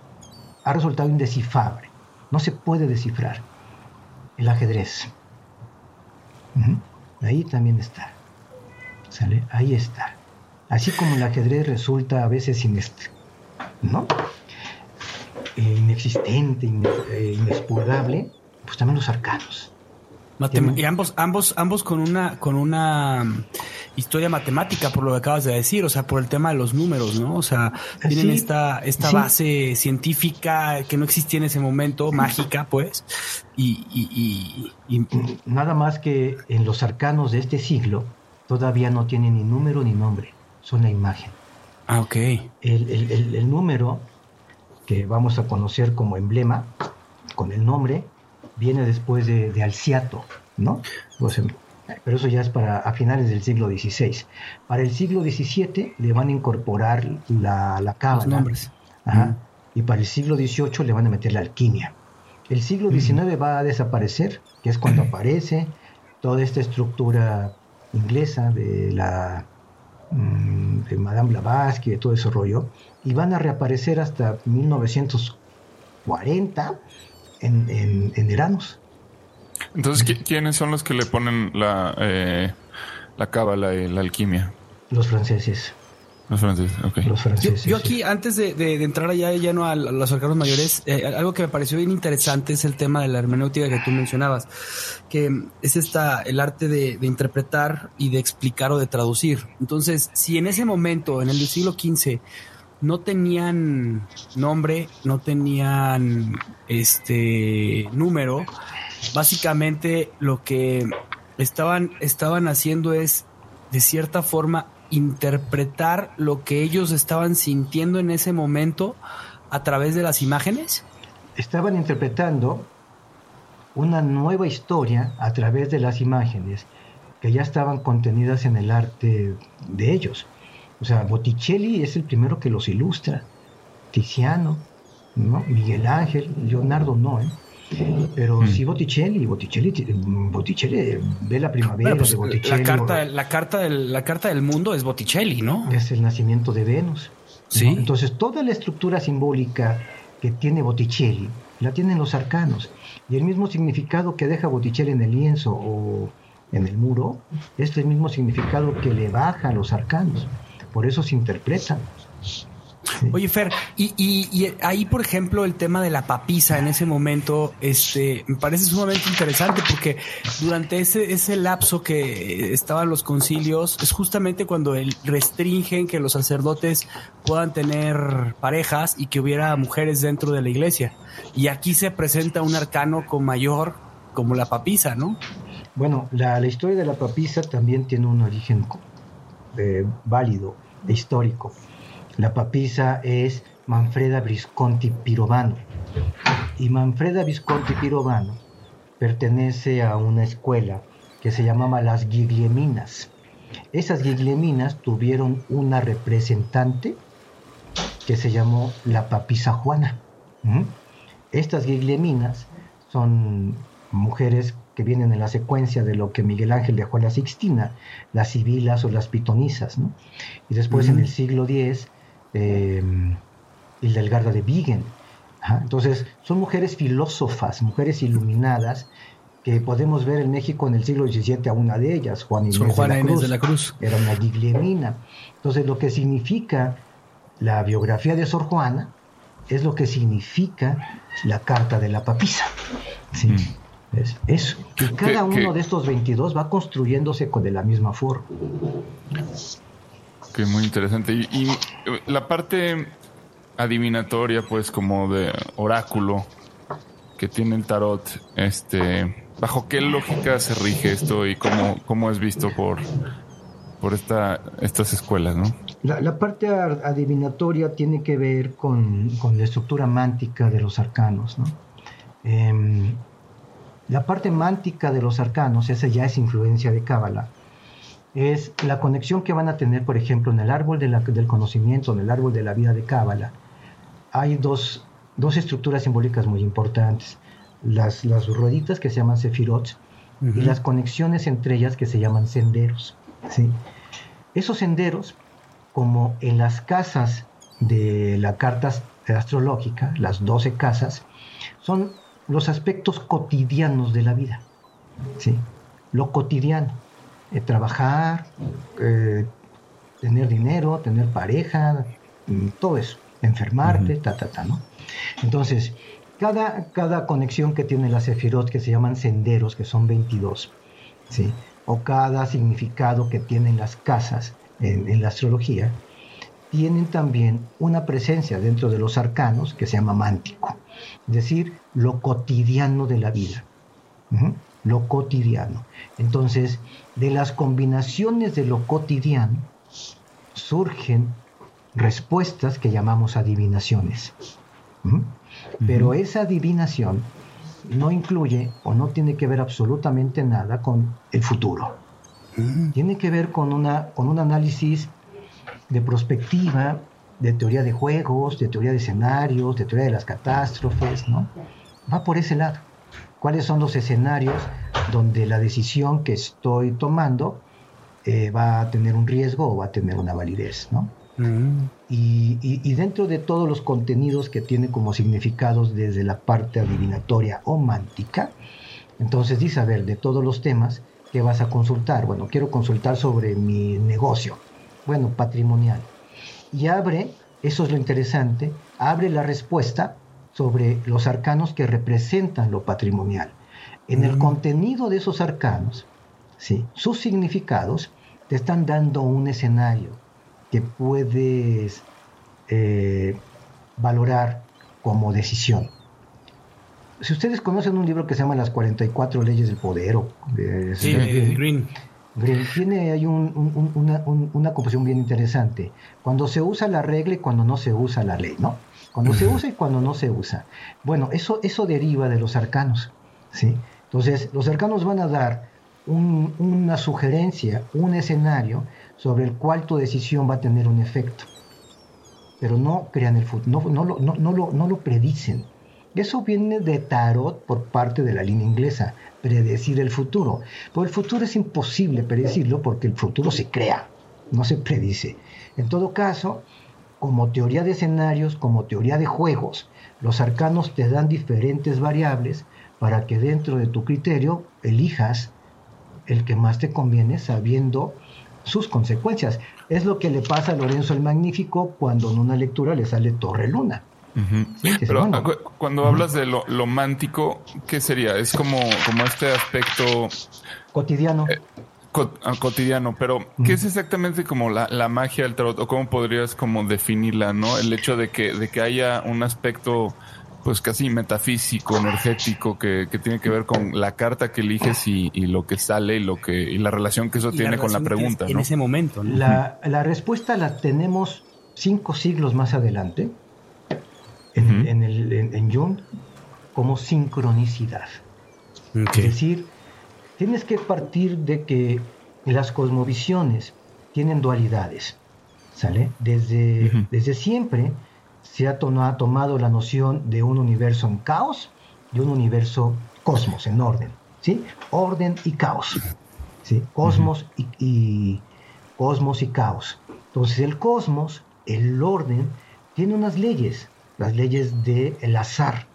ha resultado indescifrable. No se puede descifrar. El ajedrez. Ahí también está. ¿Sale? Ahí está. Así como el ajedrez resulta a veces ¿no? Eh, inexistente, ine- eh, pues también los arcanos. Matem- y ambos, ambos, ambos con una, con una mm, historia matemática, por lo que acabas de decir, o sea, por el tema de los números, ¿no? O sea, tienen Sí, esta, esta sí. base científica que no existía en ese momento, mágica, pues, y, y, y- y- Nada más que en los arcanos de este siglo todavía no tienen ni número ni nombre, son la imagen. ah, ok. El, el- el- el número que vamos a conocer como emblema, con el nombre, viene después de, de Alciato, ¿no? O sea, pero eso ya es para a finales del siglo XVI. Para el siglo XVII le van a incorporar la, la Los cábala. nombres. Ajá. Y para el siglo XVIII le van a meter la alquimia. El siglo XIX va a desaparecer, que es cuando aparece toda esta estructura inglesa de la mm, de Madame Blavatsky, de todo ese rollo, y van a reaparecer hasta 1940 en, en, en Eranos. Entonces, ¿qui- ¿quiénes son los que le ponen la, eh, la cábala y la alquimia? Los franceses. Los franceses, ok. Los franceses. yo aquí, antes de, de- de entrar allá de lleno a, los arcanos mayores, eh, algo que me pareció bien interesante es el tema de la hermenéutica que tú mencionabas, que es esta, el arte de, de interpretar y de explicar o de traducir. Entonces, si en ese momento, en el siglo XV, no tenían nombre, no tenían este número, básicamente lo que estaban, estaban haciendo es, de cierta forma, interpretar lo que ellos estaban sintiendo en ese momento a través de las imágenes. estaban interpretando una nueva historia a través de las imágenes que ya estaban contenidas en el arte de ellos. O sea, Botticelli es el primero que los ilustra, Tiziano, ¿no? Miguel Ángel, Leonardo no, ¿eh? Pero sí Botticelli, Botticelli, Botticelli ve la primavera Bueno, pues, de Botticelli. la carta, la carta del, la carta del mundo es Botticelli, ¿no? es el nacimiento de Venus. ¿no? Sí. Entonces, toda la estructura simbólica que tiene Botticelli la tienen los arcanos. Y el mismo significado que deja Botticelli en el lienzo o en el muro es el mismo significado que le baja a los arcanos. Por eso se interpretan. Oye, Fer, y, y- y ahí, por ejemplo, el tema de la papisa en ese momento, este, me parece sumamente interesante porque durante ese, ese lapso que estaban los concilios, es justamente cuando el- restringen que los sacerdotes puedan tener parejas y que hubiera mujeres dentro de la iglesia. Y aquí se presenta un arcano con mayor, como la papisa, ¿no? Bueno, la, la historia de la papisa también tiene un origen eh, válido, histórico. La papisa es Manfreda Visconti Pirovano. Y Manfreda Visconti Pirovano pertenece a una escuela que se llamaba las Guglielminas. Esas guigleminas tuvieron una representante que se llamó la papisa Juana. Estas guigleminas son mujeres que vienen en la secuencia de lo que Miguel Ángel dejó a la Sixtina, las sibilas o las pitonisas. ¿no? Y después en el siglo X, eh, Hildegarda de Bingen. Ajá. Entonces, son mujeres filósofas, mujeres iluminadas, que podemos ver en México en el siglo XVII a una de ellas, Juan Inés, Juana de, la Inés Cruz, de la Cruz. Era una guillemina. Entonces, lo que significa la biografía de Sor Juana es lo que significa la carta de la papisa. ¿sí? Es eso. Y cada Que- que- uno de estos 22 va construyéndose con de la misma forma. Que muy interesante. Y, y, eh, la parte adivinatoria, pues, como de oráculo que tiene el tarot, este, ¿bajo qué lógica se rige esto y cómo, cómo es visto por, por esta, estas escuelas, no? La, la parte ar- adivinatoria tiene que ver con, con la estructura mántica de los arcanos. ¿no? Em, la parte mántica de los arcanos, esa ya es influencia de Cábala, es la conexión que van a tener, por ejemplo, en el árbol de la- del conocimiento, en el árbol de la vida de Cábala. Hay dos, dos estructuras simbólicas muy importantes. Las, las rueditas que se llaman sefirot y las conexiones entre ellas que se llaman senderos. ¿sí? Esos senderos, como en las casas de la carta astrológica, las 12 casas, son los aspectos cotidianos de la vida. ¿sí? Lo cotidiano. eh, trabajar, eh, tener dinero, tener pareja, mm, todo eso. Enfermarte, ta, ta, ta, ¿no? Entonces, cada, cada conexión que tiene la Sefirot, que se llaman senderos, que son 22, ¿sí? o cada significado que tienen las casas en, en la astrología, tienen también una presencia dentro de los arcanos que se llama mántico, es decir, lo cotidiano de la vida. Lo cotidiano. Entonces, de las combinaciones de lo cotidiano surgen respuestas que llamamos adivinaciones. Pero esa adivinación no incluye o no tiene que ver absolutamente nada con el futuro. Tiene que ver con, una, con un análisis de prospectiva, de teoría de juegos, de teoría de escenarios, de teoría de las catástrofes, ¿no? Va por ese lado. ¿Cuáles son los escenarios donde la decisión que estoy tomando eh, va a tener un riesgo o va a tener una validez, ¿no? Y, y- y dentro de todos los contenidos que tiene como significados desde la parte adivinatoria o mántica, entonces dice, a ver, de todos los temas, ¿qué vas a consultar? Bueno, quiero consultar sobre mi negocio, bueno, patrimonial. Y abre, eso es lo interesante, abre la respuesta sobre los arcanos que representan lo patrimonial. En el contenido de esos arcanos, ¿sí? sus significados te están dando un escenario que puedes eh, valorar como decisión. Si ustedes conocen un libro que se llama Las 44 leyes del poder, o de- Sí, de Green. Tiene ahí un- un- un- una, un- una composición bien interesante. Cuando se usa la regla y cuando no se usa la ley, ¿no? Cuando se usa y cuando no se usa. Bueno, eso, eso deriva de los arcanos, ¿sí? Entonces, los arcanos van a dar un- una sugerencia, un escenario sobre el cual tu decisión va a tener un efecto. Pero no crean el futuro, no, no, lo- no, no lo, no lo predicen. Eso viene de tarot por parte de la línea inglesa, predecir el futuro. Pero el futuro es imposible predecirlo porque el futuro se crea, no se predice. En todo caso, como teoría de escenarios, como teoría de juegos, los arcanos te dan diferentes variables para que dentro de tu criterio elijas el que más te conviene sabiendo sus consecuencias. Es lo que le pasa a Lorenzo el Magnífico cuando en una lectura le sale Torre Luna. Sí, Pero cuando hablas de lo, lo mántico, ¿qué sería? Es como, como este aspecto Cotidiano. co- ah, cotidiano, pero ¿qué es exactamente como la, la magia del tarot? ¿O cómo podrías como definirla, no? El hecho de que, de que haya un aspecto pues casi metafísico, energético, que, que tiene que ver con la carta que eliges y, y lo que sale y lo que y la relación que eso Y tiene con la pregunta, es En ese momento, ¿no? La, la respuesta la tenemos cinco siglos más adelante, en, en el, en, en Jung, como sincronicidad. Es decir, tienes que partir de que las cosmovisiones tienen dualidades, ¿sale? Desde, desde siempre se ha, to- ha tomado la noción de un universo en caos y un universo cosmos, en orden, ¿sí? Orden y caos, ¿sí? Cosmos y, y- cosmos y caos. Entonces el cosmos, el orden, tiene unas leyes, las leyes del azar,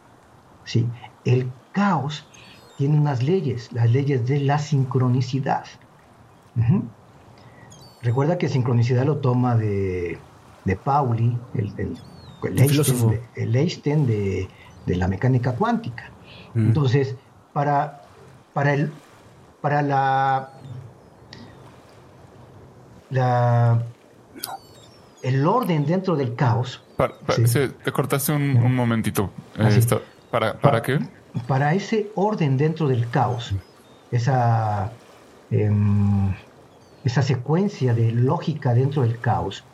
¿sí? El caos tiene unas leyes, las leyes de la sincronicidad. Recuerda que sincronicidad lo toma de, de Pauli, el, el, el. Einstein, de, el Einstein de, de la mecánica cuántica. Mm. Entonces, para, para, el, para la, la, el orden dentro del caos, Para- para- Sí. se- te cortaste un, un momentito. Esto- ¿Para, ¿Para qué? para ese orden dentro del caos, esa, em, esa secuencia de lógica dentro del caos,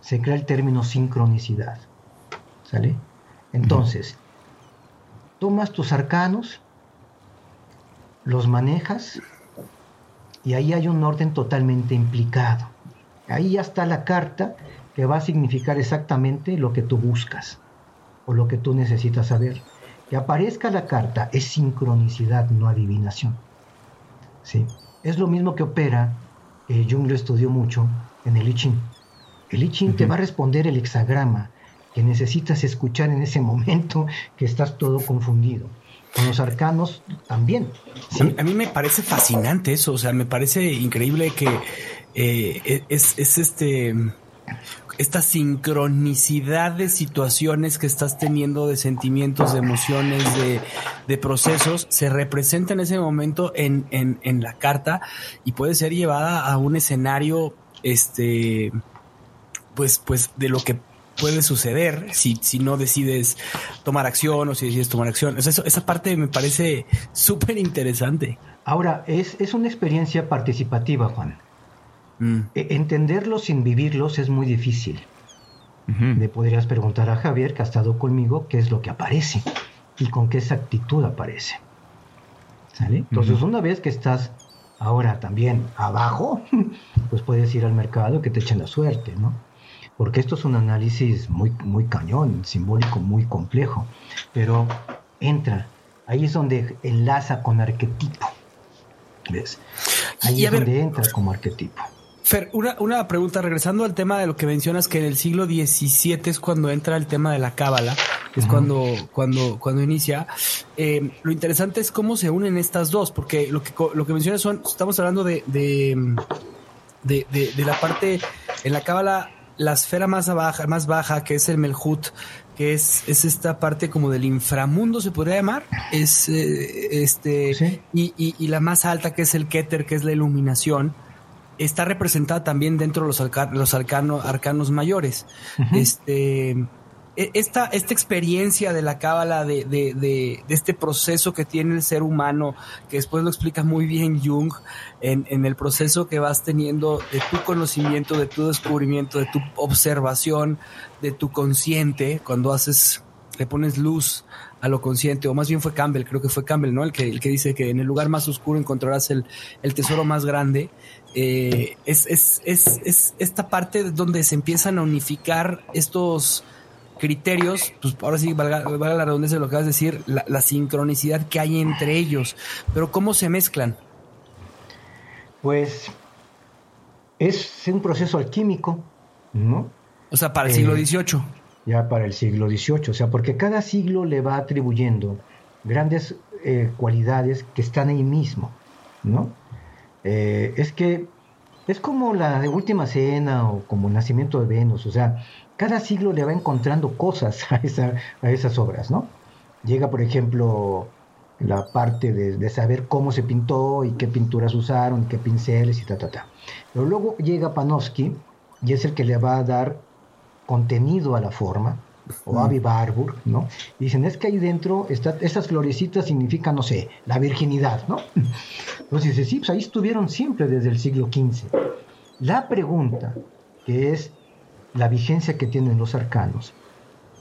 se crea el término sincronicidad. ¿Sale? Entonces, tomas tus arcanos, los manejas, y ahí hay un orden totalmente implicado. Ahí ya está la carta que va a significar exactamente lo que tú buscas o lo que tú necesitas saber. Que aparezca la carta es sincronicidad, no adivinación. ¿Sí? Es lo mismo que opera, eh, Jung lo estudió mucho, en el I Ching. El I Ching te va a responder el hexagrama que necesitas escuchar en ese momento que estás todo confundido. Con los arcanos también. A ¿sí? mí, a mí me parece fascinante eso, o sea, me parece increíble que eh, es, es este esta sincronicidad de situaciones que estás teniendo, de sentimientos, de emociones, de, de procesos, se representa en ese momento en, en, en la carta y puede ser llevada a un escenario, este, pues, pues de lo que puede suceder si, si no decides tomar acción o si decides tomar acción. Esa parte me parece súper interesante. Ahora, es, es una experiencia participativa, Juan. Mm. E- Entenderlo sin vivirlos es muy difícil. Ujú. Le podrías preguntar a Javier, que ha estado conmigo, qué es lo que aparece y con qué exactitud aparece. ¿Sale? Entonces, una vez que estás ahora también abajo, pues puedes ir al mercado que te echen la suerte, ¿no? Porque esto es un análisis muy, muy cañón, simbólico, muy complejo. Pero entra, ahí es donde enlaza con arquetipo. ¿Ves? Ahí Y es ver- donde entra como arquetipo. Fer, una, una pregunta, regresando al tema de lo que mencionas, que en el siglo XVII es cuando entra el tema de la cábala, es cuando, cuando, cuando inicia. Eh, lo interesante es cómo se unen estas dos, porque lo que, lo que mencionas son, estamos hablando de, de, de, de- de la parte, en la cábala, la esfera más baja, más baja, que es el Melhut, que es, es esta parte como del inframundo, se podría llamar, es eh, este, Sí. y, y- y la más alta, que es el Keter, que es la iluminación, está representada también dentro de los, los arcano- arcanos mayores. Este, e- esta, esta experiencia de la cábala, de, de, de- de este proceso que tiene el ser humano, que después lo explica muy bien Jung, en, en el proceso que vas teniendo de tu conocimiento, de tu descubrimiento, de tu observación, de tu consciente, cuando haces, le pones luz a lo consciente, o más bien fue Campbell, creo que fue Campbell, ¿no? El que, el que dice que en el lugar más oscuro encontrarás el, el tesoro más grande. Eh, es, es, es, es esta parte donde se empiezan a unificar estos criterios, pues ahora sí, valga, valga la redundancia de lo que vas a decir, la, la sincronicidad que hay entre ellos, pero cómo se mezclan. Pues es un proceso alquímico, ¿no? O sea, para el Eh, siglo XVIII. Ya para el siglo XVIII, o sea, porque cada siglo le va atribuyendo grandes eh, cualidades que están ahí mismo, ¿no? Eh, es que es como la última cena o como el nacimiento de Venus, o sea, cada siglo le va encontrando cosas a, esa- a esas obras, ¿no? Llega, por ejemplo, la parte de, saber cómo se pintó y qué pinturas usaron, qué pinceles y ta, ta, ta. Pero luego llega Panofsky y es el que le va a dar contenido a la forma, o Avi Barbour, ¿no? Y dicen, es que ahí dentro, está, esas florecitas significan, no sé, la virginidad, ¿no? Entonces dice, sí, pues ahí estuvieron siempre desde el siglo XV. La pregunta, que es la vigencia que tienen los arcanos,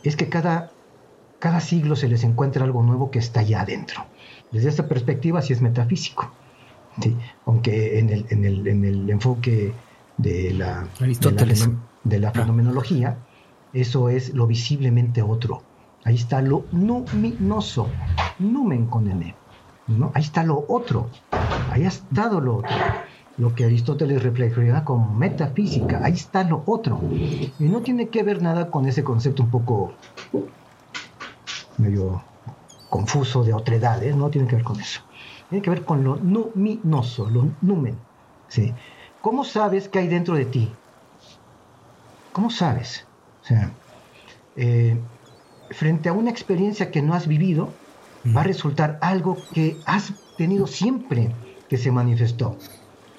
es que cada, cada siglo se les encuentra algo nuevo que está allá adentro. Desde esta perspectiva sí es metafísico. ¿sí? Aunque en el, en el, en el enfoque de la, Aristóteles. de la, de la fenomenología, eso es lo visiblemente otro. Ahí está lo luminoso, numen con N. ¿no? Ahí está lo otro, ahí ha estado lo otro. Lo que Aristóteles reflejaría como metafísica, ahí está lo otro. Y no tiene que ver nada con ese concepto un poco medio confuso de otredades, no tiene que ver con eso. Tiene que ver con lo luminoso, lo numen. ¿sí? ¿Cómo sabes qué hay dentro de ti? ¿Cómo sabes? O sea, eh, frente a una experiencia que no has vivido, va a resultar algo que has tenido siempre que se manifestó.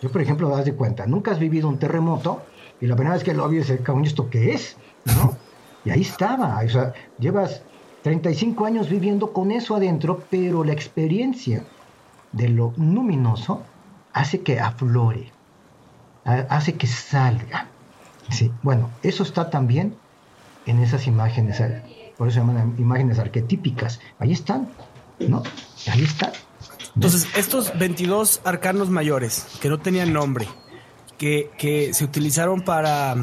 Yo, por ejemplo, das de cuenta, nunca has vivido un terremoto y la primera vez que lo vives, cabrón, ¿esto qué es? ¿No? Y ahí estaba, o sea, llevas 35 años viviendo con eso adentro, pero la experiencia de lo luminoso hace que aflore, hace que salga. Sí, bueno, eso está también en esas imágenes, por eso se llaman imágenes arquetípicas. Ahí están, ¿no? Ahí están. Entonces, estos 22 arcanos mayores que no tenían nombre, que, que se utilizaron para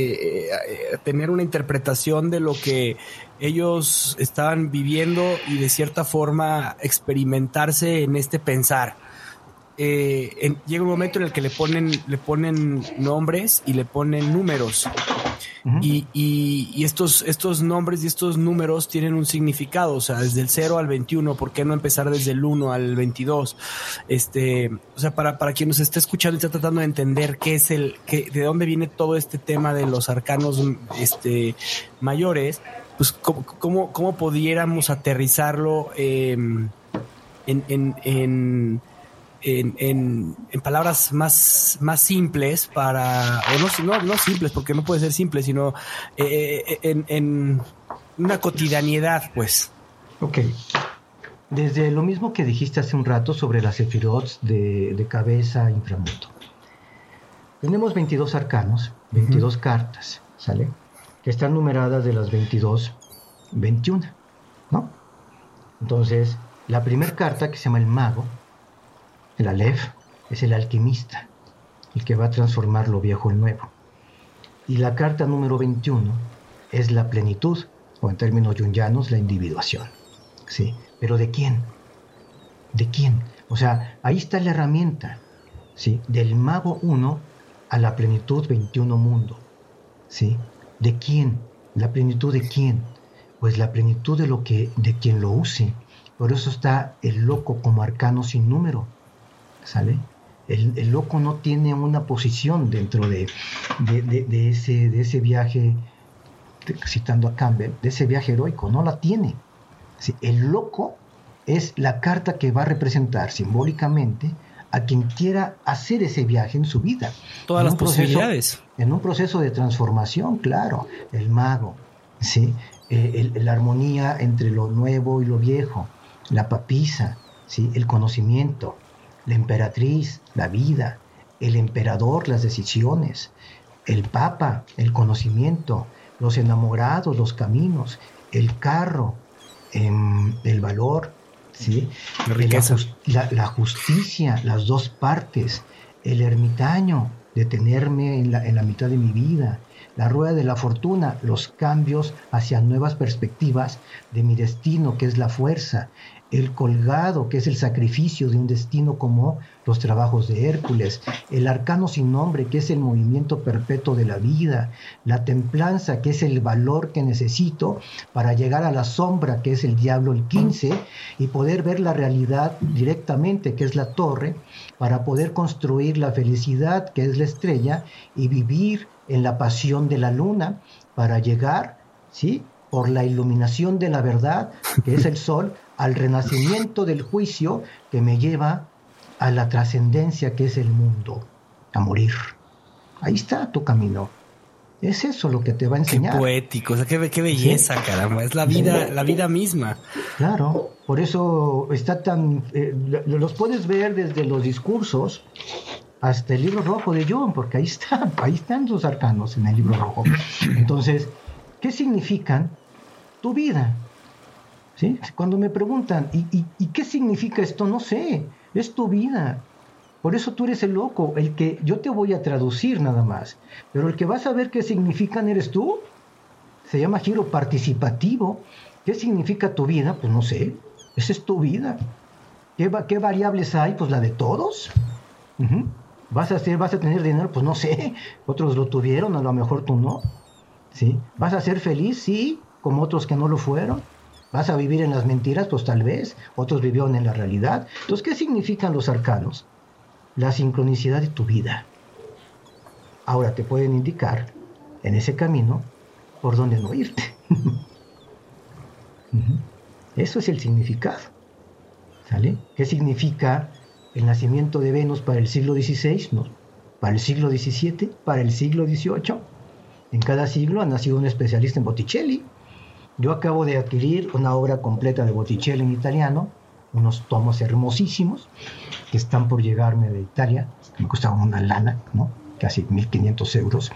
eh, eh, tener una interpretación de lo que ellos estaban viviendo y de cierta forma experimentarse en este pensar. Eh, en, llega un momento en el que le ponen, le ponen nombres y le ponen números. Y, y, y, estos, estos nombres y estos números tienen un significado, o sea, desde el 0 al 21, ¿por qué no empezar desde el 1 al 22? Este, o sea, para, para quien nos esté escuchando y está tratando de entender qué es el, qué, de dónde viene todo este tema de los arcanos este, mayores, pues cómo, cómo, cómo pudiéramos aterrizarlo eh, en, en, en en, en, en, palabras más, más simples para, o no, no, no simples, porque no puede ser simple, sino eh, en, en, una cotidianidad, pues. Ok. Desde lo mismo que dijiste hace un rato sobre las sefirots de, de cabeza inframundo. Tenemos 22 arcanos, 22 uh -huh. cartas, ¿sale? Que están numeradas de las 22, 21, ¿no? Entonces, la primera carta, que se llama el mago, el Aleph es el alquimista, el que va a transformar lo viejo en nuevo. Y la carta número 21 es la plenitud, o en términos jungianos, la individuación. ¿Sí? ¿Pero de quién? ¿De quién? O sea, ahí está la herramienta, ¿sí? Del mago 1 a la plenitud 21 mundo. ¿Sí? ¿De quién? ¿La plenitud de quién? Pues la plenitud de lo que de quien lo use. Por eso está el loco como arcano sin número ¿sale? El, el, loco no tiene una posición dentro de, de, de, de, ese, de ese viaje, citando a Campbell, de ese viaje heroico, no la tiene. ¿sí? El loco es la carta que va a representar simbólicamente a quien quiera hacer ese viaje en su vida. Todas las proceso, posibilidades. En un proceso de transformación, claro. El mago, ¿sí? Eh, el, la armonía entre lo nuevo y lo viejo, la papisa, ¿sí? el conocimiento, la emperatriz, la vida, el emperador, las decisiones, el papa, el conocimiento, los enamorados, los caminos, el carro, eh, el valor, ¿sí? la, riqueza. La, la, justicia, las dos partes, el ermitaño, detenerme en la, en la mitad de mi vida, la rueda de la fortuna, los cambios hacia nuevas perspectivas de mi destino, que es la fuerza, el colgado, que es el sacrificio de un destino como los trabajos de Hércules, el arcano sin nombre, que es el movimiento perpetuo de la vida, la templanza, que es el valor que necesito para llegar a la sombra, que es el diablo el 15, y poder ver la realidad directamente, que es la torre, para poder construir la felicidad, que es la estrella, y vivir en la pasión de la luna, para llegar, ¿sí? por la iluminación de la verdad, que es el sol, al renacimiento del juicio que me lleva a la trascendencia que es el mundo, a morir. Ahí está tu camino. Es eso lo que te va a enseñar. Qué poético, o sea, qué, qué belleza, ¿Sí? caramba. Es la vida, la vida misma. Claro, por eso está tan. Eh, los puedes ver desde los discursos hasta el libro rojo de John, porque ahí están, ahí están los arcanos en el libro rojo. Entonces, ¿qué significan tu vida? Cuando me preguntan, ¿y, y, ¿y qué significa esto? No sé, es tu vida. Por eso tú eres el loco, el que yo te voy a traducir nada más. Pero el que va a saber qué significan eres tú. Se llama giro participativo. ¿Qué significa tu vida? Pues no sé. Esa es tu vida. ¿Qué, va- qué variables hay? Pues la de todos. ¿Vas a, hacer, ¿Vas a tener dinero? Pues no sé. Otros lo tuvieron, a lo mejor tú no. ¿Sí? ¿Vas a ser feliz? Sí, como otros que no lo fueron. ¿Vas a vivir en las mentiras? Pues tal vez. Otros vivieron en la realidad. Entonces, ¿qué significan los arcanos? La sincronicidad de tu vida. Ahora te pueden indicar en ese camino por dónde no irte. Eso es el significado. ¿Sale? ¿Qué significa el nacimiento de Venus para el siglo XVI? No. ¿Para el siglo XVII? ¿Para el siglo XVIII? En cada siglo ha nacido un especialista en Botticelli. Yo acabo de adquirir una obra completa de Botticelli en italiano, unos tomos hermosísimos que están por llegarme de Italia, me costaban una lana, ¿no? casi 1.500 euros,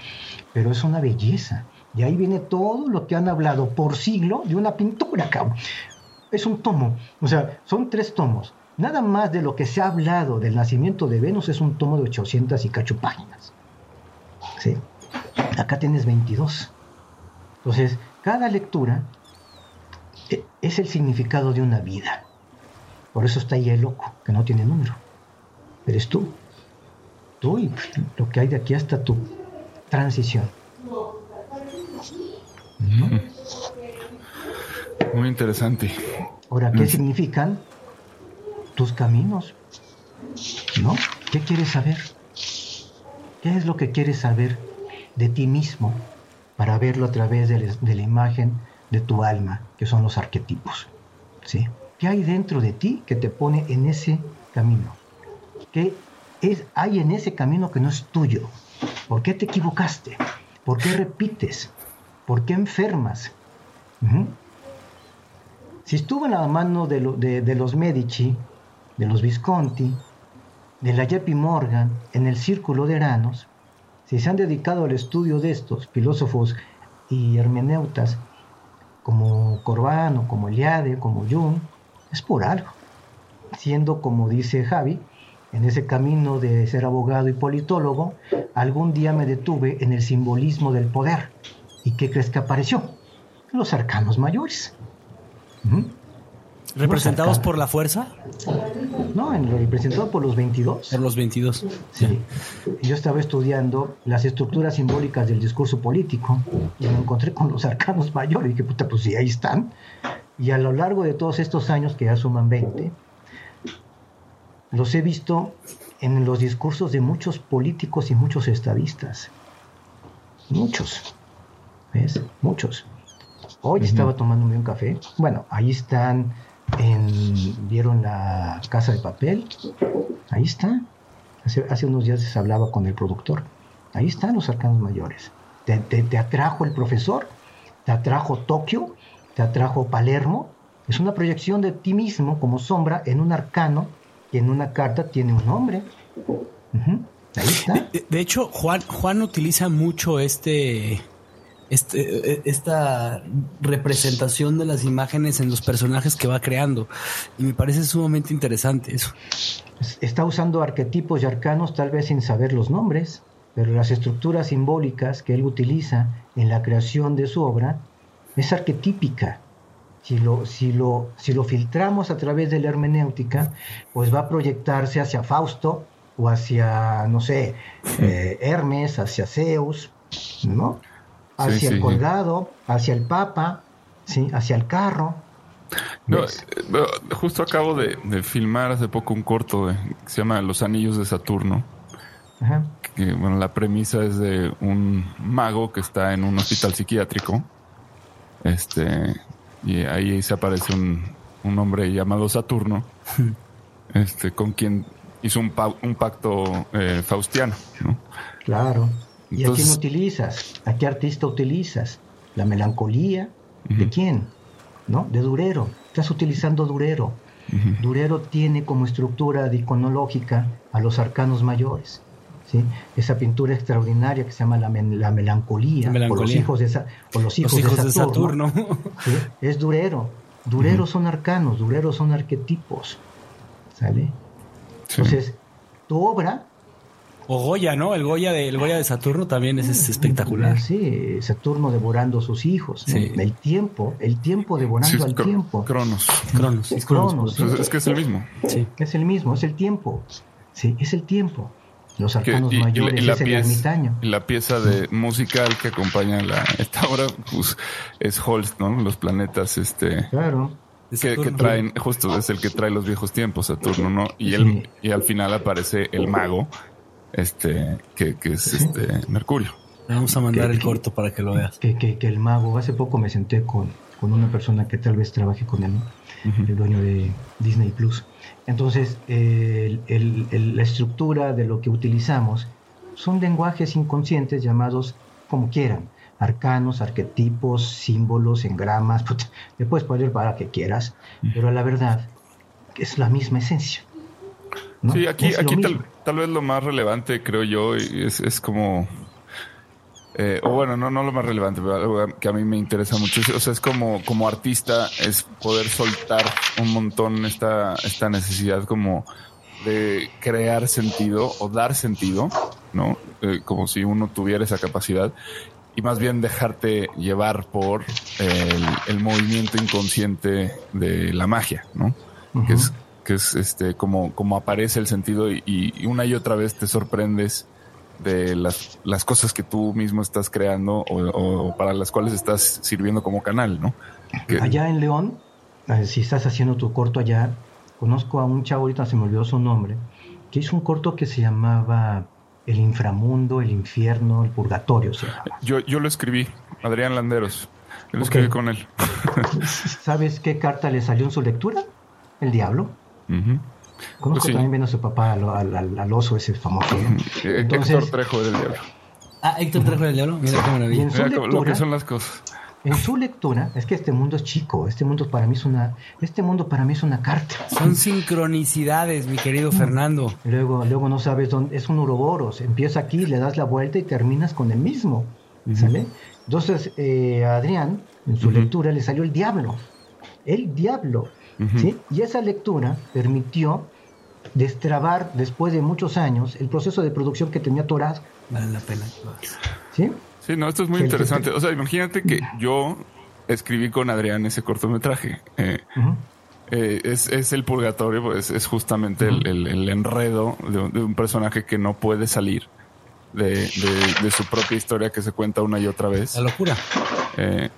pero es una belleza. Y ahí viene todo lo que han hablado por siglo de una pintura, cabrón. Es un tomo, o sea, son tres tomos. Nada más de lo que se ha hablado del nacimiento de Venus es un tomo de 800 y cacho páginas. ¿Sí? Acá tienes 22. Entonces, cada lectura eh, es el significado de una vida. Por eso está ahí el loco, que no tiene número. Eres tú. Tú y lo que hay de aquí hasta tu transición. Muy interesante. Ahora, ¿qué Mm. significan tus caminos? ¿No? ¿Qué quieres saber? ¿Qué es lo que quieres saber de ti mismo para verlo a través de, la- imagen de tu alma, que son los arquetipos? ¿Sí? ¿Qué hay dentro de ti que te pone en ese camino? ¿Qué es, hay en ese camino que no es tuyo? ¿Por qué te equivocaste? ¿Por qué repites? ¿Por qué enfermas? Si estuvo en la mano de- de los Medici, de los Visconti, de la JP Morgan, en el círculo de Eranos, si se han dedicado al estudio de estos filósofos y hermeneutas como Corbano, como Eliade, como Jung, es por algo. Siendo, como dice Javi, en ese camino de ser abogado y politólogo, algún día me detuve en el simbolismo del poder. ¿Y qué crees que apareció? Los arcanos mayores. ¿Representados por la fuerza? No, en lo representado por los 22. Por los 22. Sí. Yo estaba estudiando las estructuras simbólicas del discurso político y me encontré con los arcanos mayores. Y dije, puta, pues sí, ahí están. Y a lo largo de todos estos años, que ya suman 20, los he visto en los discursos de muchos políticos y muchos estadistas. Muchos. ¿Ves? Muchos. Hoy estaba tomándome un café. Bueno, ahí están en... ¿Vieron la casa de papel? Ahí está. Hace, hace unos días les hablaba con el productor. Ahí están los arcanos mayores. Te, te- atrajo el profesor, te atrajo Tokio, te atrajo Palermo. Es una proyección de ti mismo como sombra en un arcano y en una carta tiene un nombre. Ahí está. De, de hecho, Juan, Juan utiliza mucho este, este, eh, esta representación de las imágenes en los personajes que va creando. Y me parece sumamente interesante eso. Está usando arquetipos y arcanos tal vez sin saber los nombres, pero las estructuras simbólicas que él utiliza en la creación de su obra es arquetípica. Si lo, si lo, si lo filtramos a través de la hermenéutica, pues va a proyectarse hacia Fausto o hacia, no sé, eh, Hermes, hacia Zeus, ¿no? Hacia Sí, el sí. colgado, hacia el Papa, ¿sí? hacia el carro. No, eh, no, justo acabo de, de filmar hace poco un corto de- que se llama Los Anillos de Saturno. Ajá. Que, bueno, la premisa es de un mago que está en un hospital psiquiátrico. Este, y ahí se aparece un, un hombre llamado Saturno, este, con quien hizo un, pa- un pacto eh, faustiano, ¿no? Claro. ¿Y a quién utilizas? ¿A qué artista utilizas? ¿La melancolía? ¿De quién? ¿No? De Durero. Estás utilizando Durero. Durero tiene como estructura iconológica a los arcanos mayores. ¿sí? Esa pintura extraordinaria que se llama la, melancolía, La melancolía. O los hijos de, Sa- o los hijos Los hijos de de Saturno. Es Durero. Dureros son arcanos, Dureros son arquetipos. ¿Sale? Sí. Entonces, tu obra. O Goya, ¿no? El Goya de, el Goya de Saturno también es, es espectacular. Sí, Saturno devorando a sus hijos. ¿no? Sí. El tiempo, el tiempo devorando Sí, al tiempo. Cronos. Cronos. Es Cronos, Cronos, por Pues es que es el mismo. Sí. Es el mismo, es el tiempo. Sí, es el tiempo. Los Que- arcanos y, y la- mayores y la es el pieza, ermitaño. y la pieza de musical que acompaña la, esta obra pues, es Holst, ¿no? Los planetas, este, Claro. Que, que traen, justo es el que trae los viejos tiempos, Saturno, ¿no? Y Sí. él, y al final aparece el mago, este, que, que es este Mercurio. Le vamos a mandar Que- el corto para que lo veas. Que, que, que el mago, hace poco me senté con, con una persona que tal vez trabaje con él, ¿no? el dueño de Disney Plus. Entonces, eh, el- el- el- la estructura de lo que utilizamos son lenguajes inconscientes llamados como quieran, arcanos, arquetipos, símbolos, engramas, le puedes poner para que quieras, pero la verdad es la misma esencia. ¿No? Sí, aquí, aquí tal, tal vez lo más relevante, creo yo, es, es como... eh, o bueno, no, no lo más relevante, pero algo que a mí me interesa mucho. es- O sea, es como, como artista, es poder soltar un montón esta, esta necesidad como de crear sentido o dar sentido, ¿no? Eh, como si uno tuviera esa capacidad y más bien dejarte llevar por el, el movimiento inconsciente de la magia, ¿no? que es, que es este, como, como aparece el sentido y, y una y otra vez te sorprendes de las, las cosas que tú mismo estás creando o, o para las cuales estás sirviendo como canal, ¿no? Que- Allá en León, eh, si estás haciendo tu corto allá, conozco a un chavo, ahorita se me olvidó su nombre, que hizo un corto que se llamaba El inframundo, el infierno, el purgatorio. se yo, yo lo escribí, Adrián Landeros. Yo lo Ok. escribí con él. ¿Sabes qué carta le salió en su lectura? El diablo. Conozco sí. también viendo a su papá al, al- al- al oso ese famoso. ¿no? Eh, Entonces- Héctor Trejo del Diablo. Ah, Héctor Trejo del Diablo. Mira qué maravilla. en su Mira cómo- lo que lectura, son las cosas. en su lectura, es que este mundo es chico, este mundo para mí es una, este mundo para mí es una carta. Son sincronicidades, mi querido Fernando. Luego, luego no sabes dónde, es un uroboros, empieza aquí, le das la vuelta y terminas con el mismo, ¿sale? Entonces, eh, a Adrián, en su lectura, le salió el diablo, el diablo, Y esa lectura permitió destrabar, después de muchos años, el proceso de producción que tenía atorado, Vale la pena. ¿sí? Sí, no, esto es muy Que- interesante. O sea, imagínate que yo escribí con Adrián ese cortometraje. Eh. Eh, es, es el purgatorio, pues es justamente el, el- el enredo de, un- de un personaje que no puede salir de, de- de su propia historia que se cuenta una y otra vez. La locura. Eh,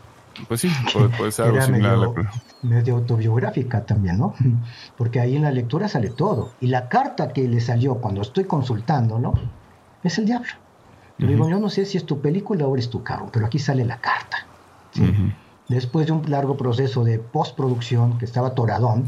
pues sí, puede, puede ser algo similar a la medio, medio autobiográfica también, ¿no? Porque ahí en la lectura sale todo. Y la carta que le salió cuando estoy consultándolo es el diablo. Yo digo, yo no sé si es tu película o es tu carro, pero aquí sale la carta. Después de un largo proceso de postproducción que estaba toradón,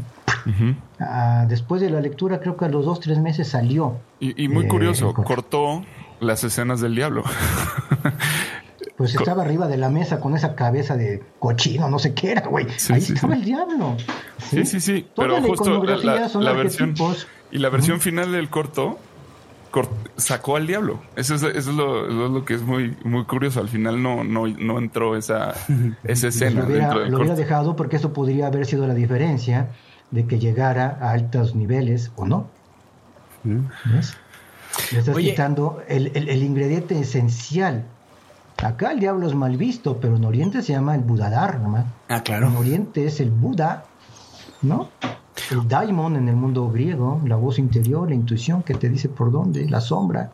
ah, después de la lectura, creo que a los dos, tres meses salió. Y, y muy Eh, curioso, cortó las escenas del diablo. Pues estaba arriba de la mesa con esa cabeza de cochino, no sé qué era, güey. Sí, Ahí sí, estaba sí. el diablo. Sí, sí, sí, Toda pero la justo la, son la versión y la versión final del corto cor- sacó al diablo. Eso es, eso es lo, eso es lo que es muy muy curioso. Al final no no, no entró esa esa escena lo hubiera, dentro del lo hubiera corto. dejado porque eso podría haber sido la diferencia de que llegara a altos niveles o no. ¿Ves? Le estás Oye. quitando el, el- el ingrediente esencial. Acá el diablo es mal visto, pero en Oriente se llama el Budadharma. Ah, En claro. Oriente es el Buda, ¿no? El daimon en el mundo griego, la voz interior, la intuición que te dice por dónde, la sombra.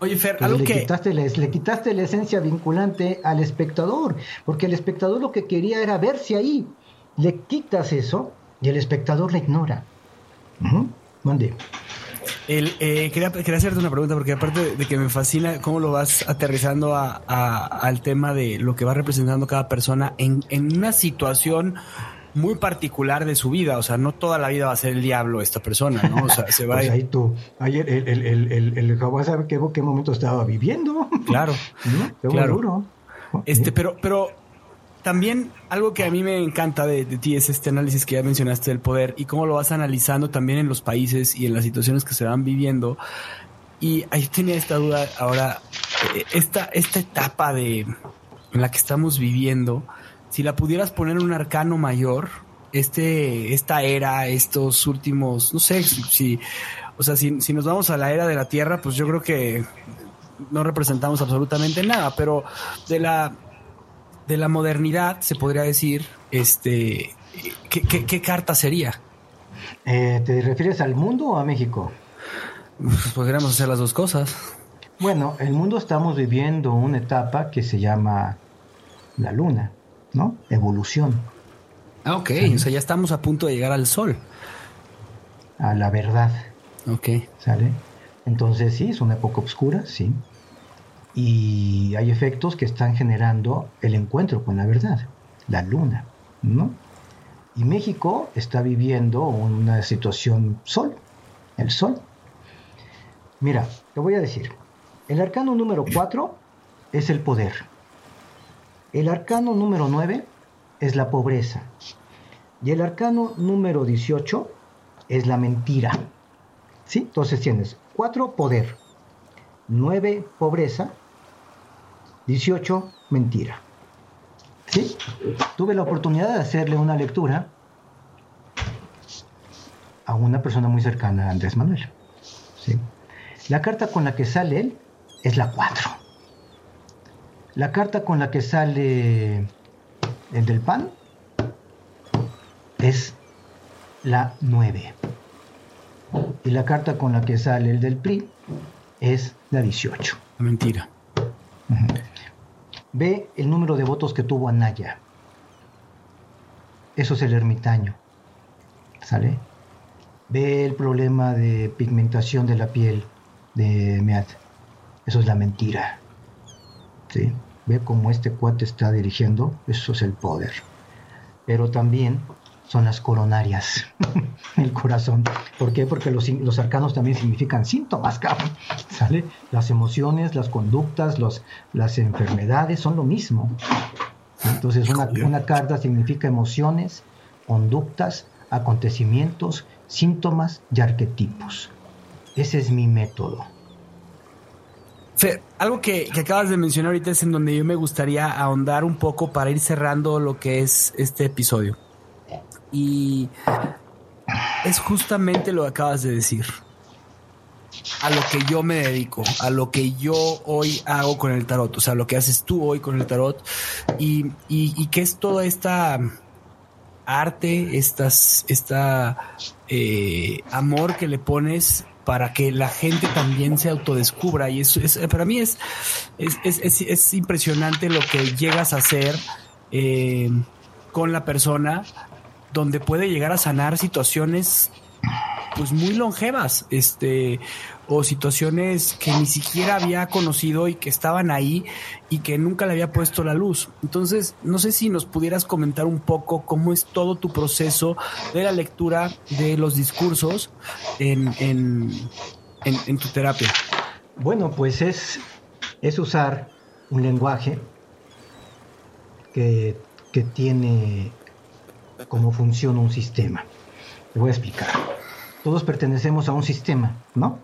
Oye, Fer, algo le, que. quitaste la, le quitaste la esencia vinculante al espectador, porque el espectador lo que quería era verse ahí. Le quitas eso y el espectador la ignora. Ujú. Mande. El, eh, quería, quería hacerte una pregunta porque aparte de que me fascina cómo lo vas aterrizando a- a- al tema de lo que va representando cada persona en, en una situación muy particular de su vida, o sea, no toda la vida va a ser el diablo esta persona, ¿no? O sea, se va Pues ahí tú, ayer el, el, el, el, el Jaguar sabe qué, qué momento estaba viviendo. Claro. ¿no? Claro. duro. Este, pero, pero también algo que a mí me encanta de, ti es este análisis que ya mencionaste del poder y cómo lo vas analizando también en los países y en las situaciones que se van viviendo. Y ahí tenía esta duda ahora, eh, esta, esta etapa de en la que estamos viviendo, si la pudieras poner en un arcano mayor, este, esta era, estos últimos, no sé si O sea, si, si nos vamos a la era de la Tierra, pues yo creo que no representamos absolutamente nada, pero de la de la modernidad se podría decir, este, ¿qué, qué- qué carta sería? Eh, ¿Te refieres al mundo o a México? Pues podríamos hacer las dos cosas. Bueno, el mundo estamos viviendo una etapa que se llama la luna, ¿no? Evolución Ah, ok, o sea, ya estamos a punto de llegar al sol. a la verdad, Ok. ¿sale? Entonces sí, es una época oscura, sí. Y hay efectos que están generando el encuentro con la verdad, la luna, ¿no? Y México está viviendo una situación sol, el sol. Mira, te voy a decir, el arcano número 4 es el poder. El arcano número 9 es la pobreza. Y el arcano número 18 es la mentira. ¿Sí? Entonces tienes 4 poder, 9 pobreza, 18 mentira. ¿Sí? Tuve la oportunidad de hacerle una lectura a una persona muy cercana a Andrés Manuel. ¿Sí? La carta con la que sale él es la 4. La carta con la que sale el del PAN es la 9. Y la carta con la que sale el del PRI es la 18. Mentira. Ve el número de votos que tuvo Anaya. Eso es el ermitaño. ¿Sale? Ve el problema de pigmentación de la piel de Mead. Eso es la mentira. ¿Sí? Ve cómo este cuate está dirigiendo. Eso es el poder. Pero también son las coronarias. el corazón. ¿Por qué? Porque los, los arcanos también significan síntomas, cabrón. ¿Sale? Las emociones, las conductas, los, las enfermedades son lo mismo. Entonces, una, una carta significa emociones, conductas, acontecimientos, síntomas y arquetipos. Ese es mi método. Fer, algo que, que, acabas de mencionar ahorita es en donde yo me gustaría ahondar un poco para ir cerrando lo que es este episodio. Y es justamente lo que acabas de decir. A lo que yo me dedico, a lo que yo hoy hago con el tarot, o sea, lo que haces tú hoy con el tarot, y, y, y que es toda esta arte, estas, esta eh, amor que le pones para que la gente también se autodescubra. Y eso es, para mí es, es, es, es impresionante lo que llegas a hacer eh, con la persona, donde puede llegar a sanar situaciones pues muy longevas, este, o situaciones que ni siquiera había conocido y que estaban ahí y que nunca le había puesto la luz. Entonces, no sé si nos pudieras comentar un poco cómo es todo tu proceso de la lectura de los discursos en, en, en, tu terapia. Bueno, pues es, es usar un lenguaje que, que tiene como función un sistema. Te voy a explicar. Todos pertenecemos a un sistema, ¿no?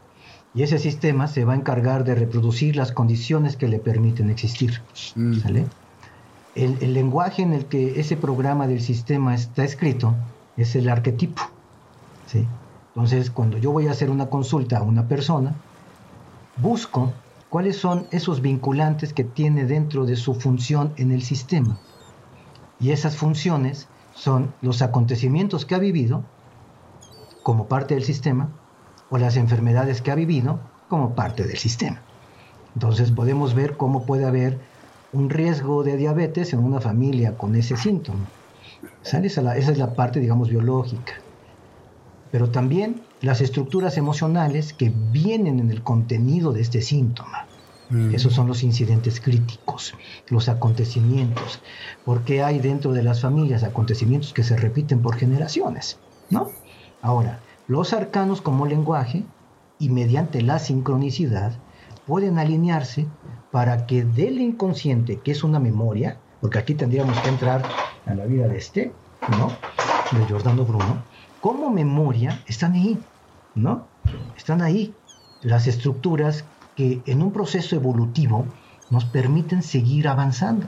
Y ese sistema se va a encargar de reproducir las condiciones que le permiten existir. Mm. ¿Sale? El, el, lenguaje en el que ese programa del sistema está escrito es el arquetipo. ¿sí? Entonces, cuando yo voy a hacer una consulta a una persona, busco cuáles son esos vinculantes que tiene dentro de su función en el sistema. Y esas funciones son los acontecimientos que ha vivido como parte del sistema o las enfermedades que ha vivido como parte del sistema. Entonces podemos ver cómo puede haber un riesgo de diabetes en una familia con ese síntoma. Esa es la parte, digamos, biológica. Pero también las estructuras emocionales que vienen en el contenido de este síntoma. Esos son los incidentes críticos, los acontecimientos. Porque hay dentro de las familias acontecimientos que se repiten por generaciones, ¿no? Ahora, los arcanos como lenguaje y mediante la sincronicidad pueden alinearse para que del inconsciente, que es una memoria, porque aquí tendríamos que entrar a la vida de este, ¿no? De Giordano Bruno, como memoria están ahí, ¿no? Están ahí las estructuras que en un proceso evolutivo nos permiten seguir avanzando.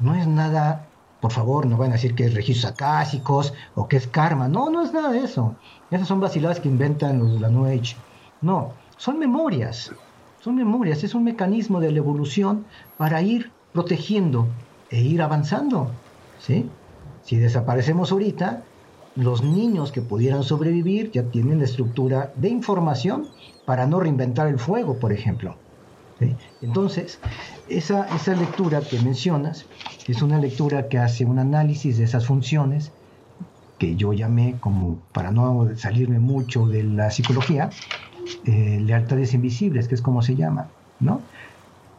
No es nada Por favor, no van a decir que es registros acásicos o que es karma. No, no es nada de eso. Esas son vaciladas que inventan los de la New Age. No, son memorias. Son memorias. Es un mecanismo de la evolución para ir protegiendo e ir avanzando. ¿sí? Si desaparecemos ahorita, los niños que pudieran sobrevivir ya tienen la estructura de información para no reinventar el fuego, por ejemplo. Entonces, esa, esa lectura que mencionas es una lectura que hace un análisis de esas funciones que yo llamé como, para no salirme mucho de la psicología, eh, lealtades invisibles, que es como se llama, ¿no?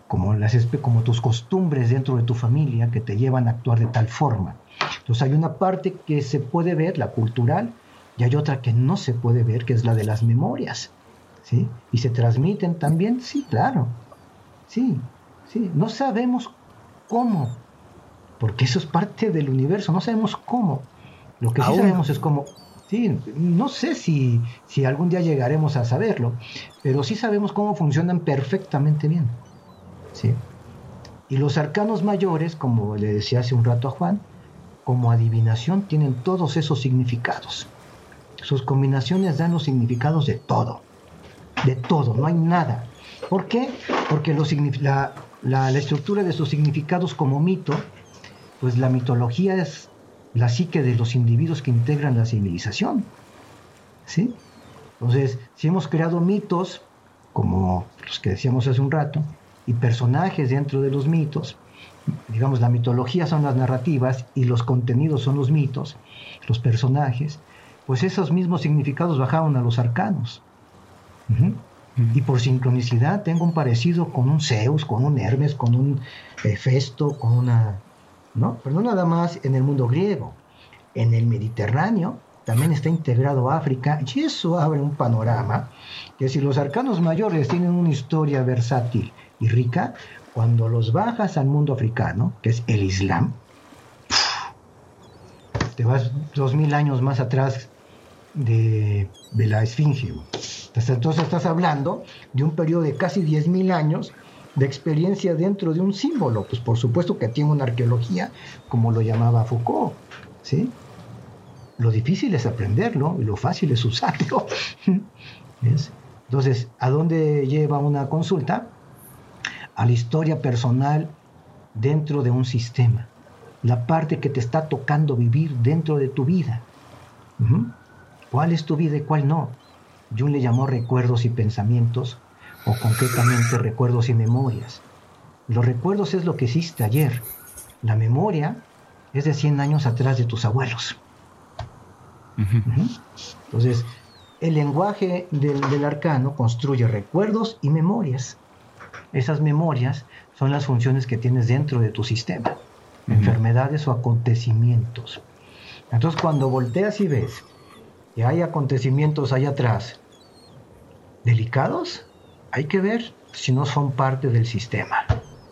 Como, las, como tus costumbres dentro de tu familia que te llevan a actuar de tal forma. Entonces hay una parte que se puede ver, la cultural, y hay otra que no se puede ver, que es la de las memorias. ¿sí? Y se transmiten también, sí, claro. Sí, sí. No sabemos cómo, porque eso es parte del universo, no sabemos cómo. Lo que sí sabemos es cómo. Sí, no sé si, si algún día llegaremos a saberlo, pero sí sabemos cómo funcionan perfectamente bien. ¿sí? Y los arcanos mayores, como le decía hace un rato a Juan, como adivinación tienen todos esos significados. Sus combinaciones dan los significados de todo, de todo, no hay nada. ¿Por qué? Porque la, la, estructura de sus significados como mito, pues la mitología es la psique de los individuos que integran la civilización. ¿Sí? Entonces, si hemos creado mitos, como los que decíamos hace un rato, y personajes dentro de los mitos, digamos, la mitología son las narrativas y los contenidos son los mitos, los personajes, pues esos mismos significados bajaron a los arcanos. Y por sincronicidad tengo un parecido con un Zeus, con un Hermes, con un Hefesto, con una... ¿no? Pero no nada más en el mundo griego. En el Mediterráneo también está integrado África y eso abre un panorama que si los arcanos mayores tienen una historia versátil y rica, cuando los bajas al mundo africano, que es el Islam, te vas dos mil años más atrás de, la Esfinge. Entonces estás hablando de un periodo de casi diez mil años de experiencia dentro de un símbolo. Pues por supuesto que tiene una arqueología, como lo llamaba Foucault. ¿sí? Lo difícil es aprenderlo y lo fácil es usarlo. Entonces, ¿a dónde lleva una consulta? A la historia personal dentro de un sistema, la parte que te está tocando vivir dentro de tu vida. ¿Cuál es tu vida y cuál no? Jung le llamó recuerdos y pensamientos, o concretamente recuerdos y memorias. Los recuerdos es lo que hiciste ayer. La memoria es de 100 años atrás de tus abuelos. Entonces, el lenguaje del arcano construye recuerdos y memorias. Esas memorias son las funciones que tienes dentro de tu sistema, enfermedades o acontecimientos. Entonces cuando volteas y ves que hay acontecimientos ahí atrás delicados, hay que ver si no son parte del sistema,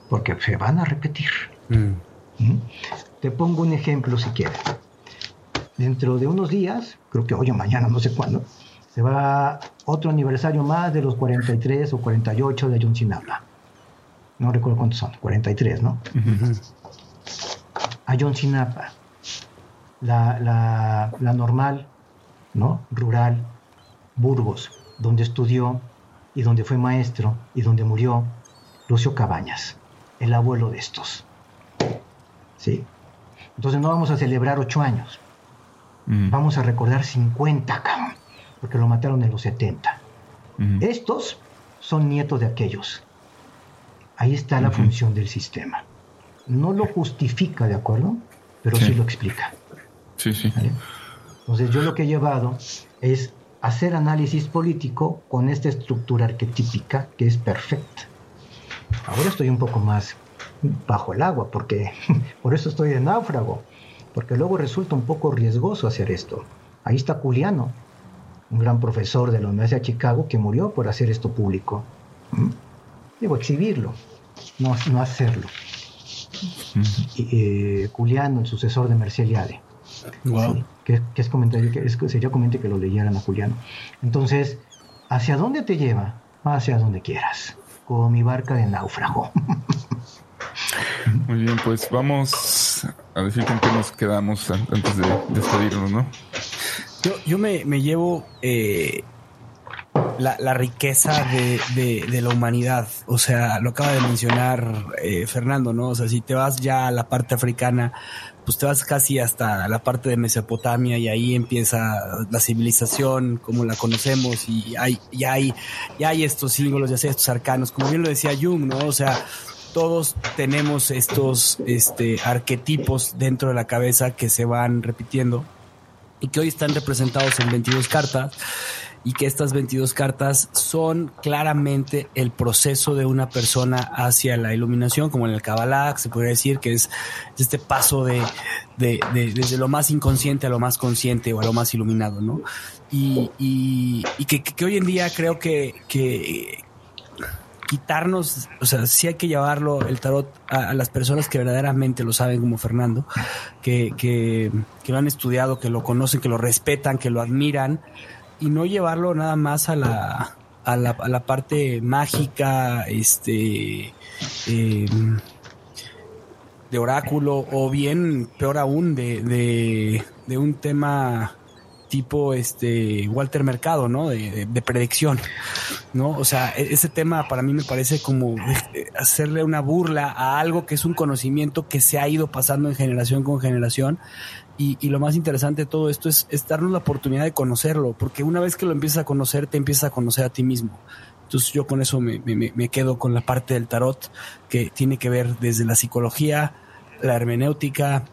porque se van a repetir. Mm. Te pongo un ejemplo si quieres. Dentro de unos días, creo que hoy o mañana, no sé cuándo, se va otro aniversario más de los 43 o 48 de Ayotzinapa. No recuerdo cuántos son, 43, ¿no? Ayotzinapa, la, la, la normal, ¿no? Rural, Burgos, donde estudió y donde fue maestro y donde murió Lucio Cabañas, el abuelo de estos. ¿Sí? Entonces no vamos a celebrar ocho años. Vamos a recordar 50, cabrón porque lo mataron en los 70. Estos son nietos de aquellos. Ahí está la función del sistema. No lo justifica, ¿de acuerdo? Pero sí, lo explica. Sí, sí. Entonces yo lo que he llevado es hacer análisis político con esta estructura arquetípica que es perfecta. Ahora estoy un poco más bajo el agua, porque por eso estoy de náufrago, porque luego resulta un poco riesgoso hacer esto. Ahí está Juliano, un gran profesor de la Universidad de Chicago que murió por hacer esto público. Digo, exhibirlo, no, no hacerlo. Eh, Juliano, el sucesor de Merceliade. Wow. que, es comentario, que sería conveniente que lo leyeran a Juliano. Entonces, ¿hacia dónde te lleva? Hacia donde quieras, como mi barca de náufrago. Muy bien, pues vamos a decir con qué nos quedamos an- antes de despedirnos, ¿no? Yo, yo me, me llevo eh, la, la riqueza de, de- la humanidad. O sea, lo acaba de mencionar eh, Fernando, ¿no? O sea, si te vas ya a la parte africana, pues te vas casi hasta la parte de Mesopotamia y ahí empieza la civilización como la conocemos y hay, ya hay, ya hay estos símbolos, ya sea estos arcanos, como bien lo decía Jung, ¿no? O sea, todos tenemos estos este, arquetipos dentro de la cabeza que se van repitiendo y que hoy están representados en 22 cartas y que estas 22 cartas son claramente el proceso de una persona hacia la iluminación, como en el Kabbalah, se podría decir que es este paso de, de- de- desde lo más inconsciente a lo más consciente o a lo más iluminado, ¿no? Y, y- y que, que hoy en día creo que, que quitarnos, o sea, sí hay que llevarlo el tarot a, a las personas que verdaderamente lo saben, como Fernando, que, que, que lo han estudiado, que lo conocen, que lo respetan, que lo admiran, y no llevarlo nada más a la, a la, a la parte mágica, este, eh, de oráculo, o bien, peor aún, de, de, de un tema tipo este Walter Mercado, ¿no? De, de- de predicción, ¿no? O sea, e- ese tema para mí me parece como eh, hacerle una burla a algo que es un conocimiento que se ha ido pasando en generación con generación. Y, lo más interesante de todo esto es, darnos la oportunidad de conocerlo, porque una vez que lo empiezas a conocer, te empiezas a conocer a ti mismo. Entonces yo con eso me, me- me quedo con la parte del tarot que tiene que ver desde la psicología, la hermenéutica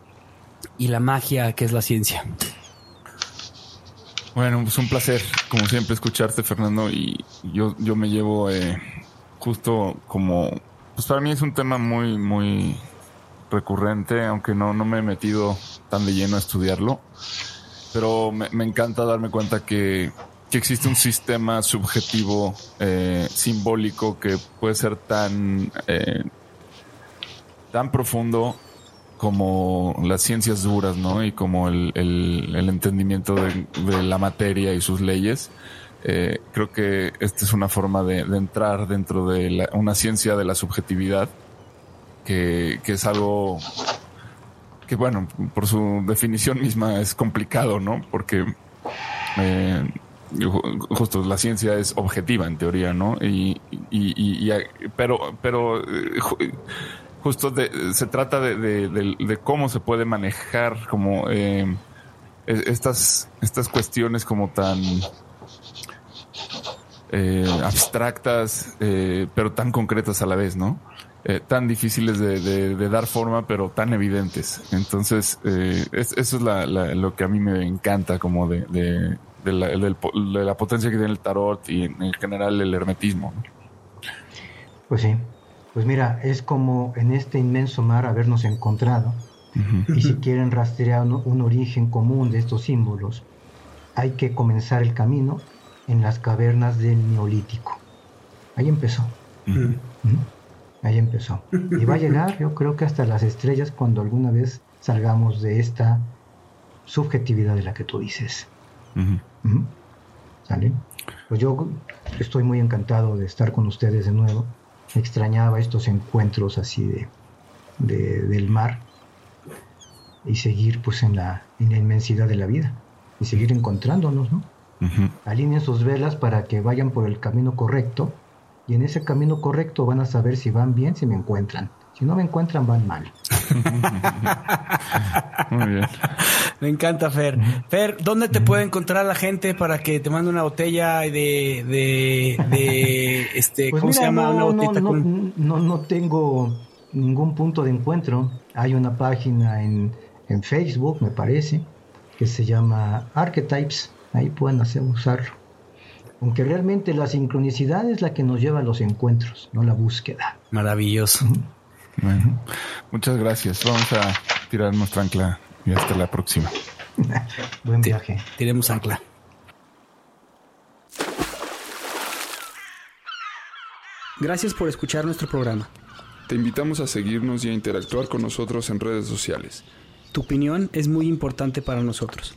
y la magia, que es la ciencia. Bueno, pues un placer, como siempre, escucharte, Fernando. Y yo, yo me llevo eh, justo como. Pues para mí es un tema muy, muy recurrente, aunque no, no me he metido tan de lleno a estudiarlo. Pero me, encanta darme cuenta que, que existe un sistema subjetivo eh, simbólico que puede ser tan, eh, tan profundo como las ciencias duras, ¿no? Y como el, el- entendimiento de, la materia y sus leyes. Eh, creo que esta es una forma de, de entrar dentro de la- una ciencia de la subjetividad, que, es algo que, bueno, por su definición misma es complicado, ¿no? Porque eh, ju- justo la ciencia es objetiva en teoría, ¿no? Y, pero, pero eh, ju- justo de- se trata de, cómo se puede manejar como eh, es- estas, estas cuestiones como tan abstractas, pero tan concretas a la vez, ¿no? Eh, tan difíciles de, de- de dar forma, pero tan evidentes. Entonces, eh, es- eso es la- la- lo que a mí me encanta como de, de- de la, potencia que tiene el tarot y en, en general el hermetismo. ¿no? Pues sí. Pues mira, es como en este inmenso mar habernos encontrado. Y si quieren rastrear un, un origen común de estos símbolos, hay que comenzar el camino en las cavernas del Neolítico. Ahí empezó. ¿Mm? Ahí empezó. Y va a llegar, yo creo que hasta las estrellas cuando alguna vez salgamos de esta subjetividad de la que tú dices. Ujú. ¿Sale? Pues yo estoy muy encantado de estar con ustedes de nuevo. Extrañaba estos encuentros así de, de- del mar y seguir pues en la, en la inmensidad de la vida y seguir encontrándonos, ¿no? Alineen sus velas para que vayan por el camino correcto y en ese camino correcto van a saber si van bien, si me encuentran. Si no me encuentran, van mal. Muy bien. Me encanta, Fer. Fer, ¿dónde te puede encontrar la gente para que te mande una botella de, de, de este, Pues ¿cómo se llama? no, una no, botellita no, con... no, no tengo ningún punto de encuentro. Hay una página en, en Facebook, me parece, que se llama Archetypes. Ahí pueden hacer usarlo. Aunque realmente la sincronicidad es la que nos lleva a los encuentros, no la búsqueda. Maravilloso. Bueno, muchas gracias. Vamos a tirar nuestra ancla y hasta la próxima. Buen viaje. Tiremos ancla. Gracias por escuchar nuestro programa. Te invitamos a seguirnos y a interactuar con nosotros en redes sociales. Tu opinión es muy importante para nosotros.